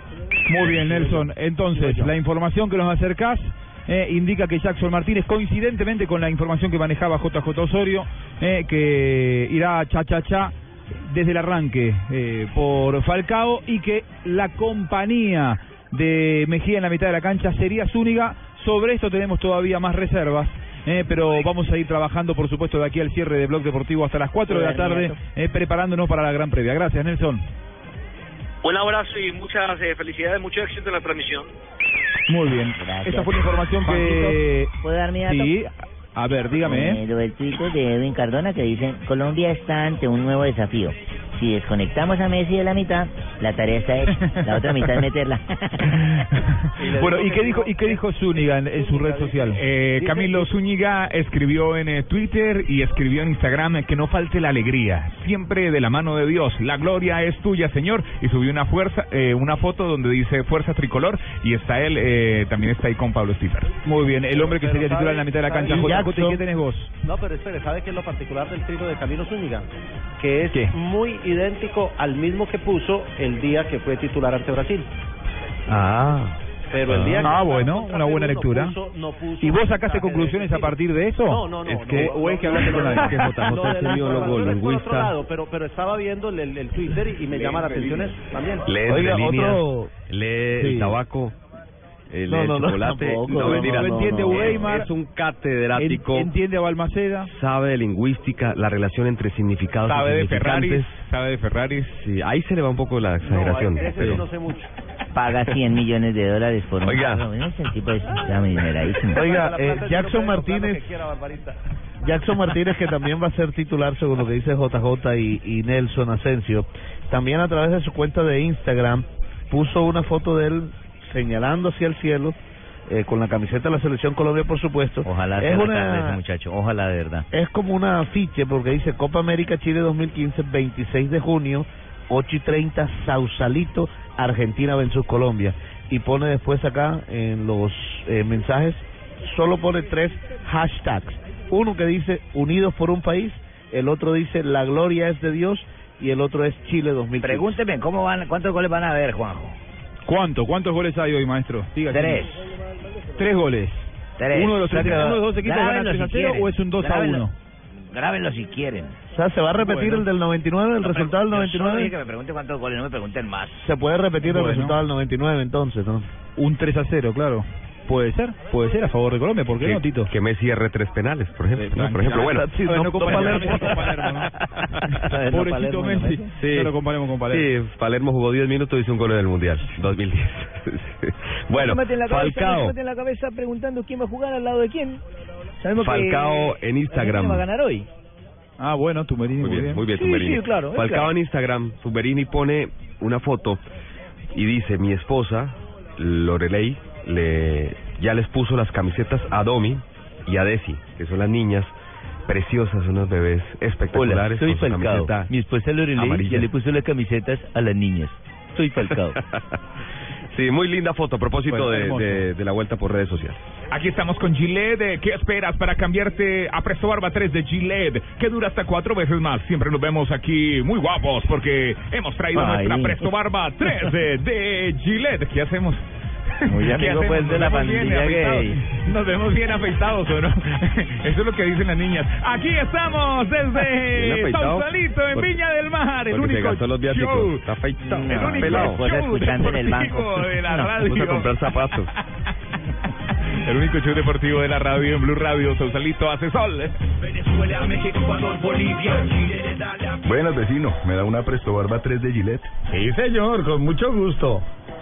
Muy bien, Nelson. Entonces, la información que nos acercás eh, indica que Jackson Martínez, coincidentemente con la información que manejaba JJ Osorio, eh, que irá cha-cha-cha desde el arranque eh, por Falcao y que la compañía de Mejía en la mitad de la cancha sería Zúñiga. Sobre esto tenemos todavía más reservas. eh, pero vamos a ir trabajando, por supuesto, de aquí al cierre de Blog Deportivo hasta las 4 de la tarde, eh, preparándonos para la gran previa. Gracias, Nelson. Un abrazo y muchas eh, felicidades, mucho éxito en la transmisión. Muy bien. Gracias. Esta fue la información que... ¿Puedo dar mi dato? Sí, a ver, dígame. Eh, lo del Twitter de Edwin Cardona que dice, Colombia está ante un nuevo desafío. Si desconectamos a Messi de la mitad, la tarea está hecha. La otra mitad es meterla. Bueno, ¿y qué dijo y qué dijo Zúñiga en, en su red social? Eh, Camilo Zúñiga escribió en eh, Twitter y escribió en Instagram que no falte la alegría, siempre de la mano de Dios. La gloria es tuya, Señor. Y subió una fuerza, eh, una foto donde dice fuerza tricolor y está él, eh, también está ahí con Pablo Stieper. Muy bien, el hombre que Pero sería titular en la mitad de la cancha. ¿qué tenés vos? No, pero espere, ¿sabe qué es lo particular del trino de Camilo Zúñiga? Que es ¿Qué? muy idéntico al mismo que puso el día que fue titular ante Brasil. Ah. Pero el día que Ah, jugaba bueno, una buena Perú no lectura. puso- no puso ¿Y vos sacaste conclusiones a partir de eso? No, no, no. Es que, no, o es que no, hablaste no, con no, alguien que no, no, luego es otro lingüista. lado, pero, pero estaba viendo el, el, el Twitter y me llama la atención eso también. Lee Oiga, entre líneas, otro- lee Sí. el tabaco, lee No, el no, no, chocolate. tampoco, no, no, mentira, no, no, entiende no, Weimar. Es un catedrático. En- entiende a Balmaceda. sabe de lingüística, la relación entre significados Sabe y de Ferraris, sabe de Ferraris. Sí, ahí se le va un poco la exageración. No, ese pero- no sé mucho. Paga 100 millones de dólares por un Oiga. carro. Ese tipo es. Oiga, eh, Jackson Martínez. Jackson Martínez que también va a ser titular según lo que dice JJ y, y Nelson Asensio, también a través de su cuenta de Instagram puso una foto de él señalando hacia el cielo eh, con la camiseta de la selección Colombia, por supuesto. Ojalá es una tarde muchacho, ojalá de verdad. es como una afiche porque dice Copa América Chile 2015, 26 de junio, 8 y 30, Sausalito, Argentina versus Colombia. Y pone después acá en los eh, mensajes, solo pone tres hashtags. Uno que dice Unidos por un país, el otro dice La gloria es de Dios y el otro es Chile 2015. Pregúnteme, ¿cómo van, ¿cuántos goles van a ver, Juanjo? ¿Cuánto? ¿Cuántos goles hay hoy, maestro? Diga, Tres. Tres goles. Tres. ¿Uno de los, que uno de los dos equipos gana grábenlo 3 a si 0 quieren. o es un 2 a Grábenlo. 1? Grábenlo si quieren. O sea, ¿se va a repetir Bueno. el del 99, el No, resultado del pero yo solo 99? dije que me pregunten cuántos goles, no me pregunten más. Se puede repetir el Bueno. resultado del 99 entonces, ¿no? Un 3 a 0, claro. Puede ser, puede ser a favor de Colombia, ¿por qué que, no, Tito? que Messi erre tres penales, por ejemplo. ¿no? Por ejemplo, bueno. Sí, no, comparemos con Palermo, ¿no? Pobrecito Messi. Sí. No lo comparemos con Palermo. Sí, Palermo jugó 10 minutos y hizo un gol en el Mundial 2010. Sí. bueno, la cabeza, Falcao. mete en la cabeza preguntando quién va a jugar al lado de quién. Sabemos Falcao que en Instagram. Va a ganar hoy. Ah, bueno, Tumberini, Muy bien, muy bien, Sí, Tumberini. sí, claro, Falcao claro. en Instagram, Tumberini pone una foto y dice, mi esposa, Lorelei, le, ya les puso las camisetas a Domi y a Desi, que son las niñas preciosas, unos bebés espectaculares. soy con Falcao. Mi esposa Lorelei ya le puso las camisetas a las niñas. Soy Falcao. sí, muy linda foto a propósito Bueno, de, hermoso. de- de la vuelta por redes sociales. Aquí estamos con Gillette. ¿Qué esperas para cambiarte a Presto Barba 3 de Gillette? Que dura hasta cuatro veces más. Siempre nos vemos aquí muy guapos porque hemos traído Ay. nuestra Presto Barba 3 de, de Gillette. ¿Qué hacemos? Muy ¿Qué amigo, pues, de la pandilla gay. Nos vemos bien afeitados, ¿o no? Eso es lo que dicen las niñas. Aquí estamos desde. Sausalito, en Viña del Mar. El único los viáticos. show. Está afeitado. El No, único pelado. show en el deportivo banco. de la No, radio. vamos a comprar zapatos. El único show deportivo de la radio en Blue Radio, Sausalito hace sol. Venezuela, México, Ecuador, Bolivia, Chile, Buenas, vecino. ¿Me da una Presto Barba 3 de Gillette? Sí, señor, con mucho gusto.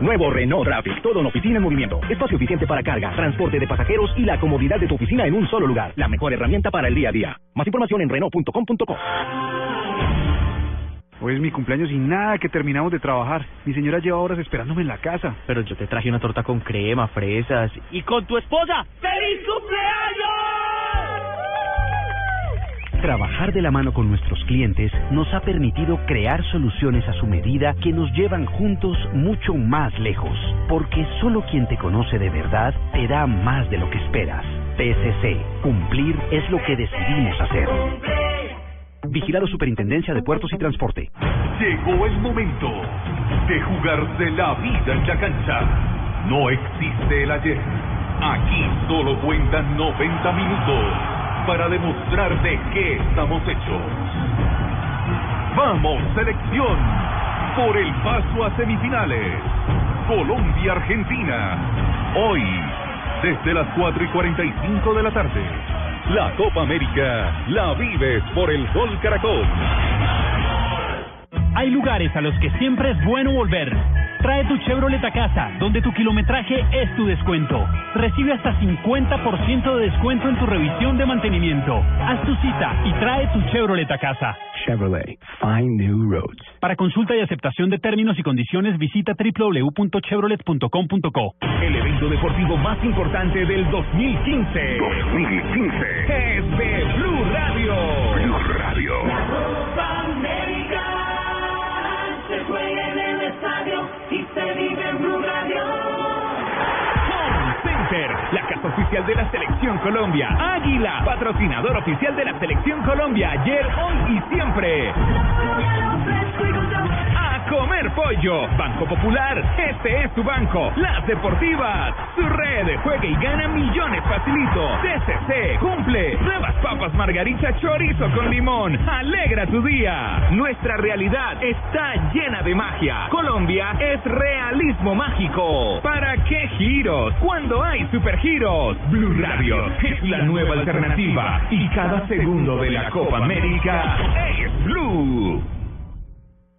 Nuevo Renault Traffic, todo en oficina en movimiento. Espacio eficiente para carga, transporte de pasajeros y la comodidad de tu oficina en un solo lugar. La mejor herramienta para el día a día. Más información en Renault.com.co. Hoy es mi cumpleaños y nada que terminamos de trabajar. Mi señora lleva horas esperándome en la casa. Pero yo te traje una torta con crema, fresas y con tu esposa. ¡Feliz cumpleaños! Trabajar de la mano con nuestros clientes nos ha permitido crear soluciones a su medida que nos llevan juntos mucho más lejos, porque solo quien te conoce de verdad te da más de lo que esperas. PSC, cumplir es lo que decidimos hacer. Vigilado Superintendencia de Puertos y Transporte. Llegó el momento de jugarse la vida en la cancha. No existe el ayer. Aquí solo cuentan 90 minutos para demostrar de qué estamos hechos. Vamos, selección, por el paso a semifinales. Colombia-Argentina. Hoy, desde las 4 y 45 de la tarde. La Copa América la vives por el Gol Caracol. Hay lugares a los que siempre es bueno volver. Trae tu Chevrolet a casa, donde tu kilometraje es tu descuento. Recibe hasta 50% de descuento en tu revisión de mantenimiento. Haz tu cita y trae tu Chevrolet a casa. Chevrolet, find new roads. Para consulta y aceptación de términos y condiciones, visita www.chevrolet.com.co. El evento deportivo más importante del 2015. 2015. Es de Blue Radio. Blue Radio. Se juega en el estadio y se vive en Blue Radio. Home Center, la casa oficial de la Selección Colombia. Águila, patrocinador oficial de la Selección Colombia. Ayer, hoy y siempre. Comer pollo. Banco Popular, este es tu banco. Las Deportivas, su red. Juega y gana millones facilito. TCC, cumple. Nuevas papas margarita chorizo con limón. Alegra tu día. Nuestra realidad está llena de magia. Colombia es realismo mágico. ¿Para qué giros? Cuando hay supergiros. Blue Radio es la nueva alternativa y cada segundo de la Copa América es Blue.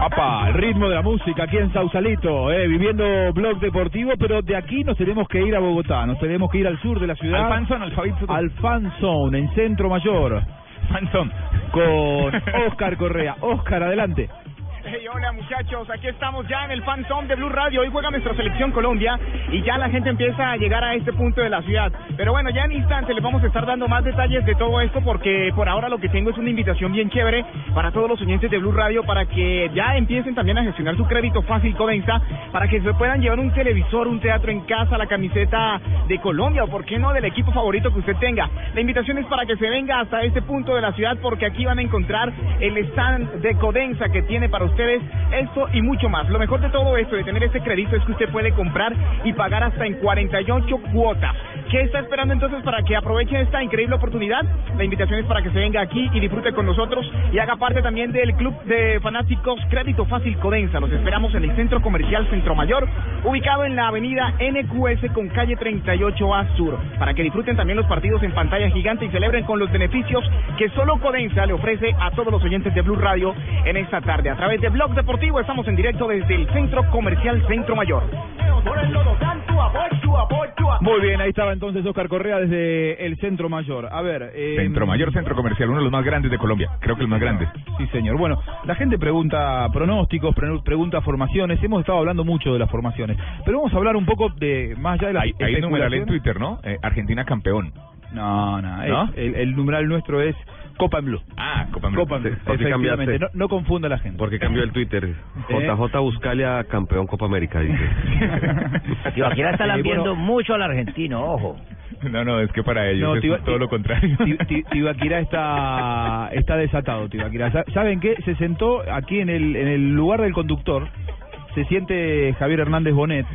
Apa, el ritmo de la música aquí en Sausalito, eh, viviendo blog deportivo, pero de aquí nos tenemos que ir a Bogotá, nos tenemos que ir al sur de la ciudad. Al fan zone, al Fabito. Al fan zone, en Centro Mayor. Fan zone. Con Oscar Correa. Oscar, adelante. Hey, hola muchachos, aquí estamos ya en el fan zone de Blue Radio. Hoy juega nuestra selección Colombia y ya la gente empieza a llegar a este punto de la ciudad. Pero bueno, ya en instante les vamos a estar dando más detalles de todo esto porque por ahora lo que tengo es una invitación bien chévere para todos los oyentes de Blue Radio para que ya empiecen también a gestionar su crédito fácil Codensa para que se puedan llevar un televisor, un teatro en casa, la camiseta de Colombia o por qué no del equipo favorito que usted tenga. La invitación es para que se venga hasta este punto de la ciudad porque aquí van a encontrar el stand de Codensa que tiene para ustedes esto y mucho más. Lo mejor de todo esto, de tener este crédito, es que usted puede comprar y pagar hasta en 48 cuotas. ¿Qué está esperando entonces para que aproveche esta increíble oportunidad? La invitación es para que se venga aquí y disfrute con nosotros y haga parte también del club de fanáticos Crédito Fácil Codensa. Los esperamos en el Centro Comercial Centro Mayor, ubicado en la avenida NQS con calle 38A Sur, para que disfruten también los partidos en pantalla gigante y celebren con los beneficios que solo Codensa le ofrece a todos los oyentes de Blue Radio en esta tarde. A través de Blog Deportivo estamos en directo desde el Centro Comercial Centro Mayor. Muy bien, ahí estaba entonces Oscar Correa desde el Centro Mayor. A ver. eh, Centro Mayor Centro Comercial, uno de los más grandes de Colombia. Creo que el más grande. Sí, señor. Bueno, la gente pregunta pronósticos, pre- pregunta formaciones. Hemos estado hablando mucho de las formaciones. Pero vamos a hablar un poco de más allá de la Hay, hay numeral en Twitter, ¿no? Eh, Argentina campeón. No, no. es- el numeral nuestro es Copa en Blue. Ah, Copa en Blue. Copa en Blue. No, no confunda a la gente. Porque cambió el Twitter. JJ Buscalia, campeón Copa América, dice. Tibaquira está Eh, lambiendo bueno. mucho al argentino, ojo. No, no, es que para ellos No, es Tiba- todo lo contrario. Ti- Ti- Tibaquirá está está desatado, Tibaquirá. Sa- ¿Saben qué? Se sentó aquí en el en el lugar del conductor. Se siente Javier Hernández Bonet.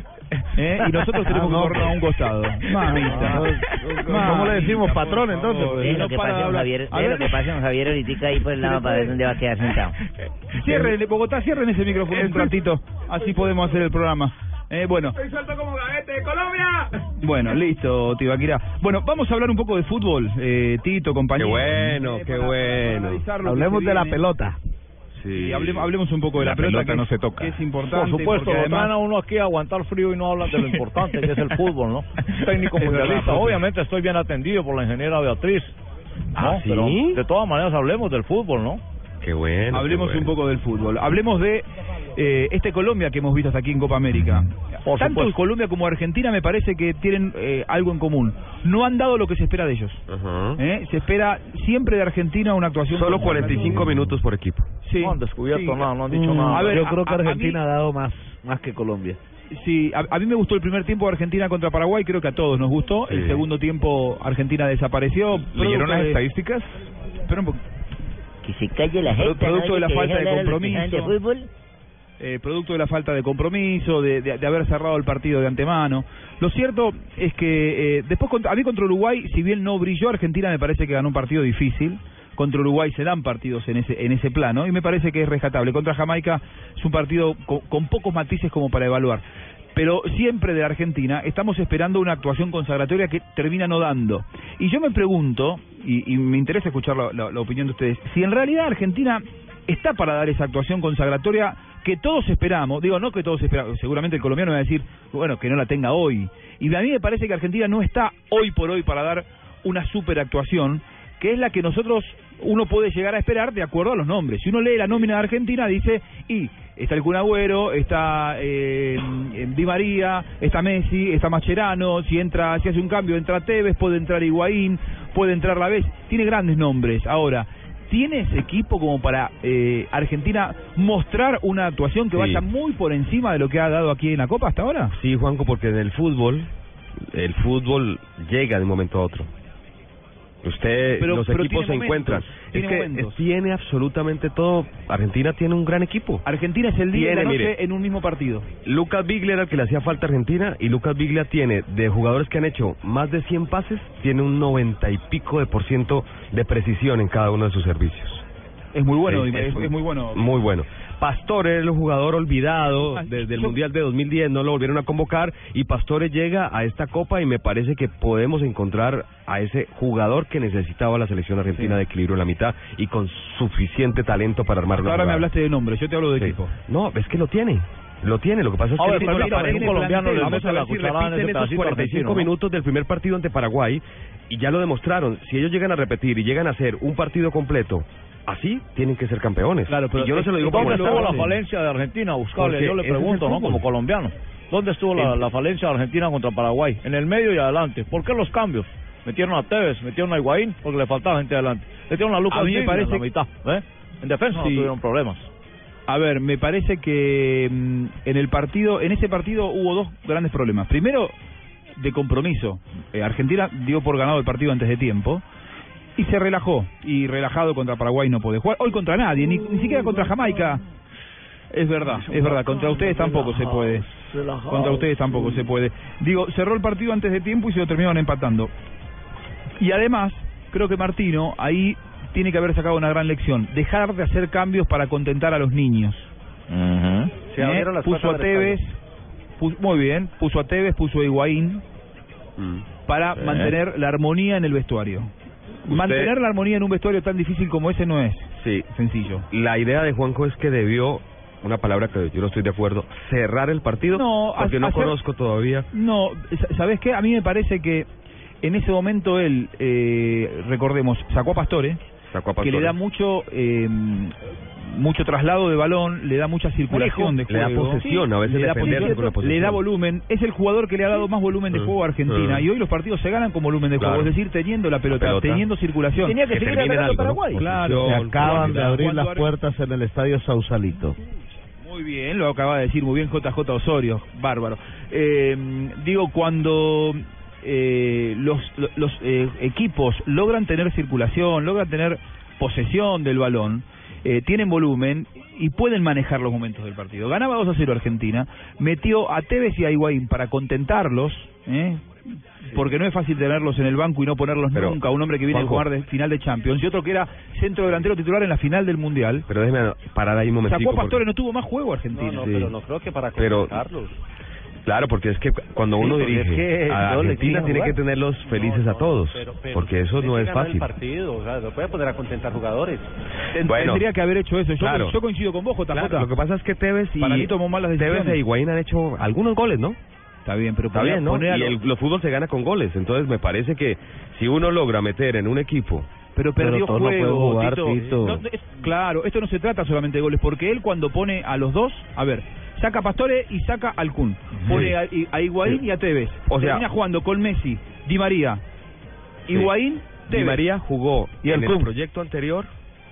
¿Eh? Y nosotros tenemos que Ah, no. correr a un costado. Mamita. ¿Cómo le decimos patrón entonces? Deje lo que de con. Javier, deje lo que pase con Javier ahorita ahí por el lado para ver dónde va a quedar sentado. Cierren, Bogotá, cierren ese micrófono un ratito. Así podemos hacer el programa. Eh, bueno, suelto como gavete de Colombia! bueno, listo, Tibaquirá. Bueno, vamos a hablar un poco de fútbol, eh, Tito, compañero. Qué bueno, qué bueno. Hablemos de la pelota. Sí, hablemos, hablemos un poco de la, La pelota que no se toca. que es importante. Por supuesto, lo además- a uno aquí a aguantar frío y no hablan de lo importante que es el fútbol, ¿no? Técnico mundialista. Obviamente estoy bien atendido por la ingeniera Beatriz. ¿no? ¿Ah, sí? Pero de todas maneras hablemos del fútbol, ¿no? Qué bueno. Hablemos qué un bueno. poco del fútbol. Hablemos de eh, este Colombia que hemos visto hasta aquí en Copa América. Por Tanto supuesto. Colombia como Argentina me parece que tienen eh, algo en común. No han dado lo que se espera de ellos. Ajá. ¿eh? Se espera siempre de Argentina una actuación. Solo como- 45 minutos por equipo. Sí. No han descubierto Sí. nada, no han dicho Mm, nada. a ver, Yo a- creo que a- a mí- Argentina ha dado más, más que Colombia. Sí, a, a mí me gustó el primer tiempo de Argentina contra Paraguay, creo que a todos nos gustó. El segundo tiempo Argentina desapareció. ¿Leyeron las de- estadísticas? Espera un poco. Que se calle la gente. Producto ¿no? de la falta de compromiso. de fútbol. Eh, producto de la falta de compromiso, de, de- de haber cerrado el partido de antemano. Lo cierto es que eh, después contra- a mí contra Uruguay, si bien no brilló, Argentina me parece que ganó un partido difícil. Contra Uruguay se dan partidos en ese en ese plano y me parece que es rescatable. Contra Jamaica es un partido con, con pocos matices como para evaluar. Pero siempre de Argentina estamos esperando una actuación consagratoria que termina no dando. Y yo me pregunto, y, y me interesa escuchar la, la- la opinión de ustedes, si en realidad Argentina está para dar esa actuación consagratoria que todos esperamos, digo, no que todos esperamos, seguramente el colombiano va a decir, bueno, que no la tenga hoy. Y a mí me parece que Argentina no está hoy por hoy para dar una super actuación, que es la que nosotros, uno puede llegar a esperar de acuerdo a los nombres. Si uno lee la nómina de Argentina, dice, y está el Kun Agüero, está eh, Di María, está Messi, está Mascherano, si entra, si hace un cambio, entra Tevez, puede entrar Higuaín, puede entrar la vez, tiene grandes nombres. Ahora, ¿tiene ese equipo como para eh, Argentina mostrar una actuación que Sí. vaya muy por encima de lo que ha dado aquí en la Copa hasta ahora? Sí, Juanco, porque en el fútbol, el fútbol llega de un momento a otro. Usted, Pero- los pero equipos se tiene encuentran. momentos, Es tiene que momentos. tiene absolutamente todo. Argentina tiene un gran equipo. Argentina es el día y la Tiene, noche mire. en un mismo partido. Lucas Biglia era el que le hacía falta a Argentina y Lucas Biglia tiene, de jugadores que han hecho más de 100 pases, tiene un 90 y pico de por ciento de precisión en cada uno de sus servicios. Es muy bueno, es muy bueno. Muy bueno. Pastore era el jugador olvidado desde el Mundial de 2010, no lo volvieron a convocar y Pastore llega a esta copa y me parece que podemos encontrar a ese jugador que necesitaba la selección argentina Sí. de equilibrio en la mitad y con suficiente talento para armar una Ahora me hablaste de nombre, yo te hablo de Sí. equipo. No, es que lo tiene. Lo tiene, lo que pasa es que ver, la pared un colombiano le Vamos a la si en esos pedacito 45 argentino, ¿no? minutos del primer partido ante Paraguay y ya lo demostraron. Si ellos llegan a repetir y llegan a hacer un partido completo así, tienen que ser campeones. Claro, pero y yo no se lo digo ¿dónde estuvo la falencia de Argentina? Buscarle, yo le pregunto, ¿no? Como colombiano. ¿Dónde estuvo la, El- la falencia de Argentina contra Paraguay? En el medio y adelante. ¿Por qué los cambios? Metieron a Tevez, metieron a Higuaín porque le faltaba gente adelante. Metieron a Lucas A mí me en la mitad, ¿eh? En defensa no Sí. tuvieron problemas. A ver, me parece que mm, en el partido, en ese partido hubo dos grandes problemas. Primero, de compromiso. Eh, Argentina dio por ganado el partido antes de tiempo y se relajó. Y relajado contra Paraguay no puede jugar. Hoy contra nadie, ni, ni siquiera contra Jamaica. Es verdad, es verdad. Contra ustedes tampoco se puede. Contra ustedes tampoco se puede. Digo, cerró el partido antes de tiempo y se lo terminaron empatando. Y además, creo que Martino ahí tiene que haber sacado una gran lección. Dejar de hacer cambios para contentar a los niños. Se ¿Eh? las puso a Tevez, muy bien, puso a Tevez, puso a Higuaín Mm. para Sí. mantener la armonía en el vestuario. Mantener la armonía en un vestuario tan difícil como ese no es Sí. sencillo. La idea de Juanjo es que debió, una palabra que yo no estoy de acuerdo, cerrar el partido No, porque ha- no hacer- conozco todavía. No, sa- ¿sabes qué? A mí me parece que en ese momento él, eh, recordemos, sacó a Pastore, a que le da mucho eh, mucho traslado de balón, le da mucha circulación de Le da juego. posesión, a veces le da defenderse posesión, con la posesión. le da volumen, es el jugador que le ha dado más volumen de Mm, juego a Argentina mm. y hoy los partidos se ganan con volumen de juego, Claro. es decir, teniendo la pelota, pelota. teniendo circulación. Tenía que seguir termine en atacando algo, ¿no? Paraguay. Claro, Se acaban de abrir las puertas en el estadio Sausalito. Muy bien, lo acaba de decir muy bien JJ Osorio, bárbaro. Eh, digo, cuando eh, los, los eh, equipos logran tener circulación, logran tener posesión del balón, eh, tienen volumen y pueden manejar los momentos del partido. Ganaba 2 a 0 Argentina, metió a Tevez y a Higuaín para contentarlos, ¿eh? porque no es fácil tenerlos en el banco y no ponerlos Pero, nunca. Un hombre que viene Juanjo. a jugar de final de Champions y otro que era centro delantero titular en la final del Mundial. Pero déjeme parar ahí un momentico. Sacó a Pastore, porque- no tuvo más juego Argentina. No, no, Sí. pero no creo que para Pero- convocarlos. Claro, porque es que cuando Sí, uno dirige es que a Argentina tiene que tenerlos felices a todos, Pero- pero porque eso no es fácil. El partido, o sea, no puede poner a contentar jugadores. Bueno. Tendría que haber hecho eso. Yo, Claro. yo coincido con vos, JJ. Claro, lo que pasa es que Tevez y Para mí tomó malas Tevez e Higuaín han hecho algunos goles, ¿no? Está bien, pero Está poner- bien, ¿no? poner a Y los- el, los fútbol se gana con goles, entonces me parece que si uno logra meter en un equipo pero perdió no juego, pueden jugar, Tito. Tito. No, es- claro, esto no se trata solamente de goles, porque él cuando pone a los dos, a ver, saca a Pastore y saca al Kun. Pone a, a Higuaín y a Tevez. O sea- Termina jugando con Messi, Di María. Higuaín, Di Tevez. María jugó Y en el Kun. proyecto anterior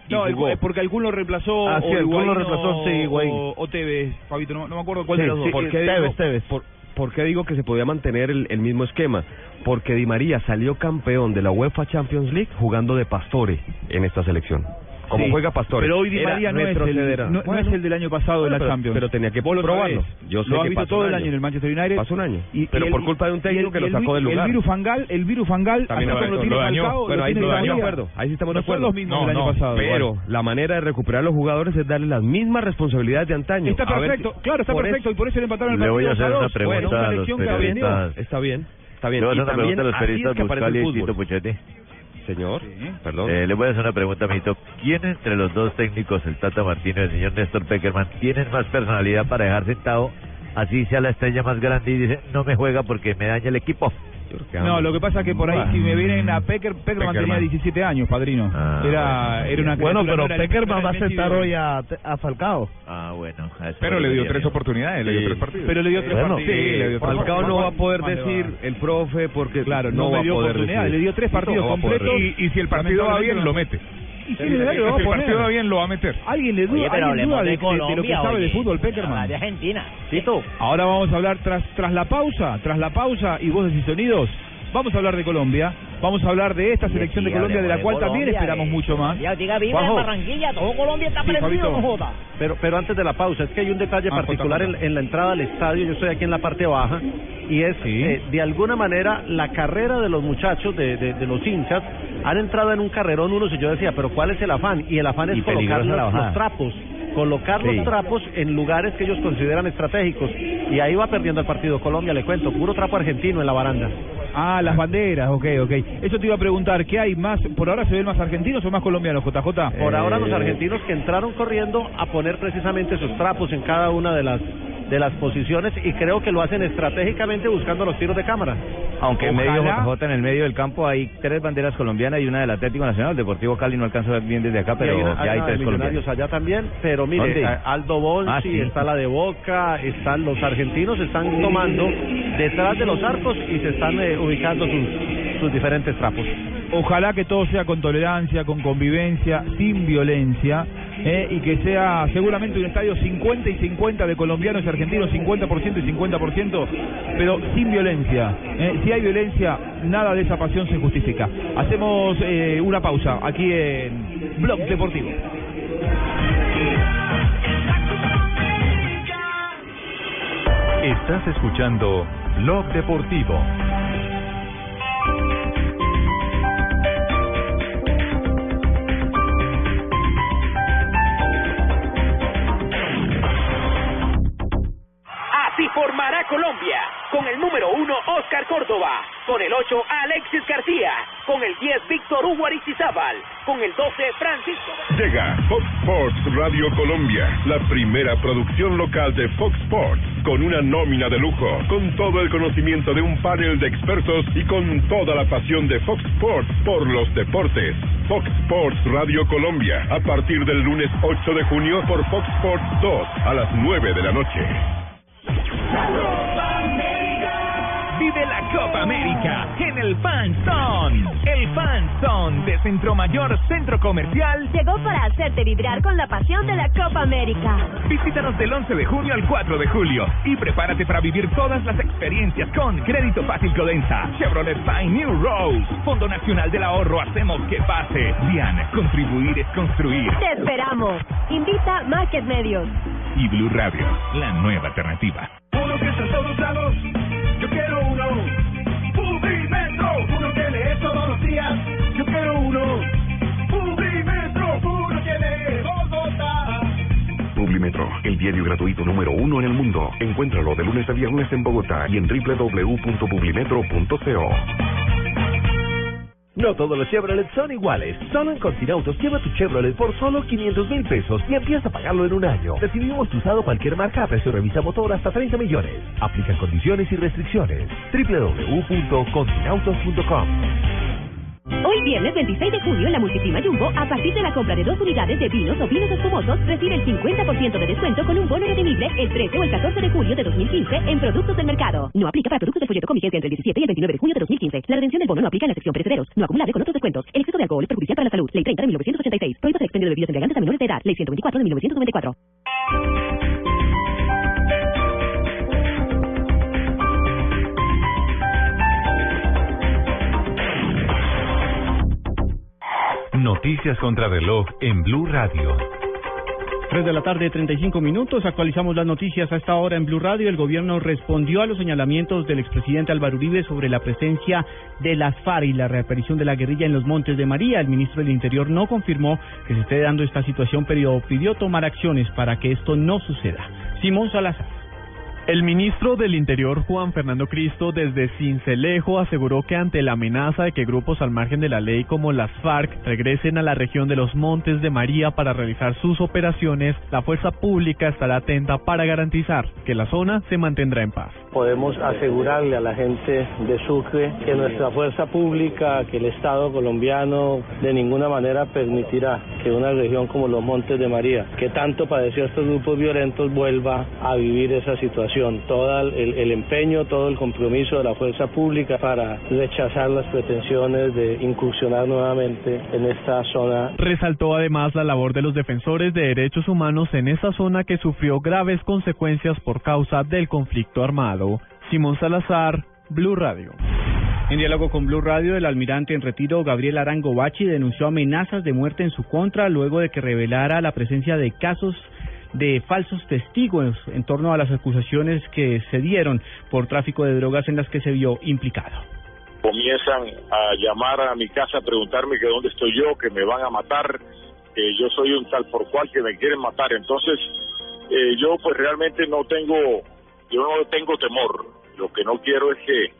y No, el- jugó. porque al Kun lo reemplazó Ah, sí, o el Kun lo Higuaín reemplazó, o- sí, Higuaín. o, o Tevez, Fabito, no, no me acuerdo cuál Sí, de los dos. sí, ¿Por qué Tevez, digo, Tevez. Por, por qué digo que se podía mantener el, el mismo esquema? Porque Di María salió campeón de la UEFA Champions League jugando de Pastore en esta selección. Como Sí. juega Pastore. Pero hoy Di María no es, el, no, no Bueno, es el del año pasado de bueno, la pero- Champions. Pero tenía que lo probarlo. Yo sé lo que visto pasó todo el año. en el Manchester United. Pasó un año. Y- pero y el- por culpa de un técnico el- que lo el sacó del lugar. El Viru Fangal, el Viru Fangal, También lo- lo tiene dañó. Falcao, Bueno, lo ahí, de María. acuerdo. Ahí sí estamos no de acuerdo. son los mismos No, del año no, pasado. Pero igual. la manera de recuperar a los jugadores es darle las mismas responsabilidades de antaño. Está perfecto, claro, está perfecto, y por eso le empataron el Le partido voy a hacer dos una pregunta a los periodistas. Está bien, está bien. Le voy a Y hacer una también pregunta a los periodistas Buscalia y fútbol. Tito Puchetti. Señor, perdón. Eh, le voy a hacer una pregunta, amiguito. ¿Quién entre los dos técnicos, el Tata Martino y el señor Néstor Peckerman, tienen más personalidad para dejar sentado, así sea la estrella más grande y dice, no me juega porque me daña el equipo? No, lo que pasa es que por ahí si me vienen a Pecker, Peckerman tenía Peckerman. 17 años, padrino. Ah, era, era una Bueno, pero no era el- Peckerman va a sentar hoy a, a Falcao. Ah, bueno. Pero le dio tres oportunidades, le dio tres partidos. Pero le dio tres Bueno, partidos. Sí, le dio tres Falcao partidos. no va a poder decir el profe porque Claro, no, no, va a poder decir. le dio tres partidos No completos. y si el partido va bien, lo mete. Y si Si le da, lo va a el partido va poner. bien, lo va a meter. ¿Alguien le duda, Oye, pero ¿alguien duda de, de de- de lo que Colombia, sabe de fútbol Peckerman? De Argentina. Tito, ahora vamos a hablar tras tras la pausa, tras la pausa y voces y sonidos, Vamos a hablar de Colombia, vamos a hablar de esta selección de Colombia, de la cual también esperamos mucho más. Ya diga, viva en. Barranquilla, todo Colombia está Sí, prendido, Fabito. no joda. Pero, pero antes de la pausa, es que hay un detalle Ah, particular en, la entrada al estadio. Yo estoy aquí en la parte baja y es, eh, de alguna manera, la carrera de los muchachos, de, de, de los hinchas, han entrado en un carrerón unos y yo decía, pero ¿cuál es el afán? Y el afán es Y colocar los, trapos. Colocar Sí. los trapos en lugares que ellos consideran estratégicos. Y ahí va perdiendo el partido Colombia, le cuento. Puro trapo argentino en la baranda. Ah, las banderas, ok, ok. Eso te iba a preguntar, ¿qué hay más? ¿Por ahora se ven más argentinos o más colombianos, JJ? Por ahora Eh, los argentinos que entraron corriendo a poner precisamente sus trapos en cada una de las de las posiciones y creo que lo hacen estratégicamente buscando los tiros de cámara. Aunque en medio JJ en el medio del campo hay tres banderas colombianas y una del Atlético Nacional. Deportivo Cali no alcanza a ver bien desde acá, Y hay pero una- ya hay una tres colombianos. allá también, pero mire, Aldo Bonsi, Ah, sí. está la de Boca, están los argentinos están tomando detrás de los arcos y se están eh, ubicando sus, sus diferentes trapos. Ojalá que todo sea con tolerancia, con convivencia, sin violencia, eh, y que sea seguramente un estadio 50 y 50 de colombianos y argentinos, 50% y 50%, pero sin violencia. eh. Si hay violencia, nada de esa pasión se justifica. Hacemos eh, una pausa aquí en Blog Deportivo. Estás escuchando Blog Deportivo. Formará Colombia. Con el número 1, Oscar Córdoba. Con el 8, Alexis García. Con el 10, Víctor Hugo Aristizábal. Con el 12, Francisco. Llega Fox Sports Radio Colombia, la primera producción local de Fox Sports, con una nómina de lujo, con todo el conocimiento de un panel de expertos y con toda la pasión de Fox Sports por los deportes. Fox Sports Radio Colombia, a partir del lunes 8 de junio por Fox Sports 2 a las 9 de la noche. Vive la Copa América el Fan Zone. El Fan Zone de Centro Mayor Centro Comercial. Llegó para hacerte vibrar con la pasión de la Copa América. Visítanos del 11 de junio al 4 de julio y prepárate para vivir todas las experiencias con Crédito Fácil Codensa, Chevrolet Fine New Rose, Fondo Nacional del Ahorro, hacemos que pase. Diana, contribuir es construir. Te esperamos. Invita Market Medios. Y Blue Radio, la nueva alternativa. Uno que está todos lados, yo quiero uno. Publimetro, días, yo quiero uno. Publimetro, uno lee Bogotá. Publimetro, el diario gratuito número uno en el mundo. Encuéntralo de lunes a viernes en Bogotá y en www.publimetro.co. No todos los Chevrolet son iguales. Solo en Continautos lleva tu Chevrolet por solo 500 mil pesos y empieza a pagarlo en un año. Recibimos tu usado cualquier marca a precio revisa motor hasta 30 millones. Aplican condiciones y restricciones. www.continautos.com Hoy viernes 26 de junio en la Multiprima Jumbo, a partir de la compra de dos unidades de vinos o vinos espumosos, recibe el 50% de descuento con un bono redimible el 13 o el 14 de julio de 2015 en productos del mercado. No aplica para productos del folleto con entre el 17 y el 29 de junio de 2015. La redención del bono no aplica en la sección perecederos, no acumulable con otros descuentos. El exceso de alcohol es perjudicial para la salud. Ley 30 de 1986. Prohíbe el expendio de bebidas embriagantes a menores de edad. Ley 124 de 1994. Noticias contra reloj en Blue Radio. 3 de la tarde, 35 minutos. Actualizamos las noticias a esta hora en Blue Radio. El gobierno respondió a los señalamientos del expresidente Álvaro Uribe sobre la presencia de las FARC y la reaparición de la guerrilla en los Montes de María. El ministro del Interior no confirmó que se esté dando esta situación, pero pidió tomar acciones para que esto no suceda. Simón Salazar. El ministro del Interior, Juan Fernando Cristo, desde Cincelejo aseguró que ante la amenaza de que grupos al margen de la ley como las FARC regresen a la región de los Montes de María para realizar sus operaciones, la fuerza pública estará atenta para garantizar que la zona se mantendrá en paz. Podemos asegurarle a la gente de Sucre que nuestra fuerza pública, que el Estado colombiano de ninguna manera permitirá que una región como los Montes de María, que tanto padeció estos grupos violentos, vuelva a vivir esa situación. Todo el, el empeño, todo el compromiso de la fuerza pública para rechazar las pretensiones de incursionar nuevamente en esta zona Resaltó además la labor de los defensores de derechos humanos en esa zona que sufrió graves consecuencias por causa del conflicto armado. Simón Salazar, Blue Radio. En diálogo con Blue Radio, el almirante en retiro Gabriel Arango Bachi denunció amenazas de muerte en su contra luego de que revelara la presencia de casos de falsos testigos en torno a las acusaciones que se dieron por tráfico de drogas en las que se vio implicado. comienzan a llamar a mi casa a preguntarme que dónde estoy yo, que me van a matar, que yo soy un tal por cual que me quieren matar. Entonces, eh, yo pues realmente no tengo, yo no tengo temor. Lo que no quiero es que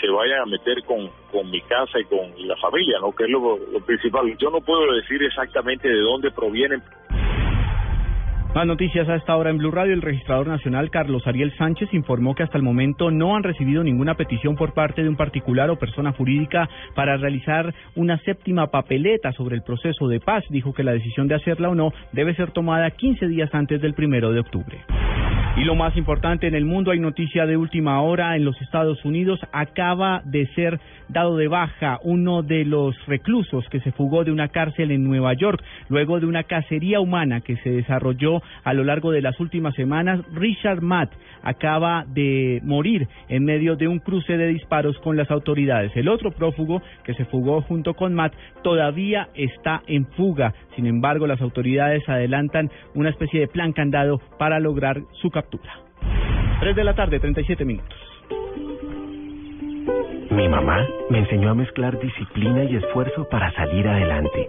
se vayan a meter con, con mi casa y con la familia, ¿no? Que es lo principal. Yo no puedo decir exactamente de dónde provienen. Más noticias a esta hora en Blue Radio. El registrador nacional Carlos Ariel Sánchez informó que hasta el momento no han recibido ninguna petición por parte de un particular o persona jurídica para realizar una séptima papeleta sobre el proceso de paz. Dijo que la decisión de hacerla o no debe ser tomada 15 días antes del primero de octubre. Y lo más importante en el mundo, hay noticia de última hora en los Estados Unidos. Acaba de ser dado de baja uno de los reclusos que se fugó de una cárcel en Nueva York luego de una cacería humana que se desarrolló a lo largo de las últimas semanas. Richard Matt acaba de morir en medio de un cruce de disparos con las autoridades. El otro prófugo que se fugó junto con Matt todavía está en fuga. Sin embargo, las autoridades adelantan una especie de plan candado para lograr su captura. 3 de la tarde, 37 minutos. Mi mamá me enseñó a mezclar disciplina y esfuerzo para salir adelante,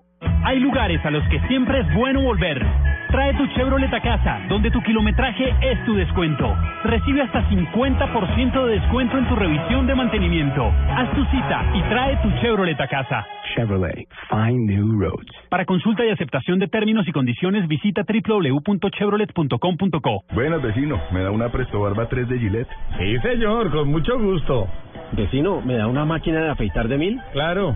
Hay lugares a los que siempre es bueno volver. Trae tu Chevrolet a casa, donde tu kilometraje es tu descuento. Recibe hasta 50% de descuento en tu revisión de mantenimiento. Haz tu cita y trae tu Chevrolet a casa. Chevrolet, find new roads. Para consulta y aceptación de términos y condiciones, visita www.chevrolet.com.co. Buenas, vecino. ¿Me da una Presto Barba 3 de Gillette? Sí, señor, con mucho gusto. Vecino, ¿me da una máquina de afeitar de mil? Claro.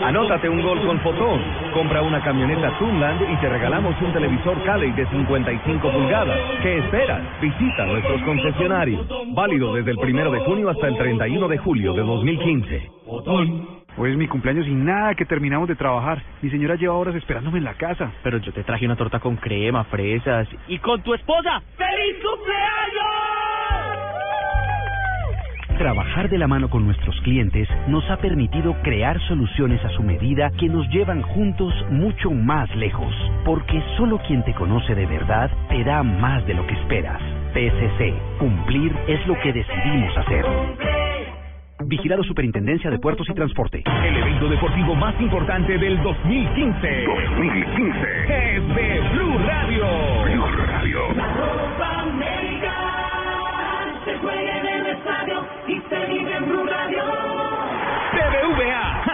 Anótate un gol con Fotón. Compra una camioneta Tunland y te regalamos un televisor Cali de 55 pulgadas. ¿Qué esperas? Visita nuestros concesionarios. Válido desde el primero de junio hasta el 31 de julio de 2015. Hoy es mi cumpleaños y nada que terminamos de trabajar. Mi señora lleva horas esperándome en la casa. Pero yo te traje una torta con crema, fresas y con tu esposa. ¡Feliz cumpleaños! Trabajar de la mano con nuestros clientes nos ha permitido crear soluciones a su medida que nos llevan juntos mucho más lejos, porque solo quien te conoce de verdad te da más de lo que esperas. PSC, cumplir es lo que decidimos hacer. Vigilado Superintendencia de Puertos y Transporte. El evento deportivo más importante del 2015. 2015. Es de Blue Radio. Blue Radio. Copa América se juega en el y se vive en Blue Radio.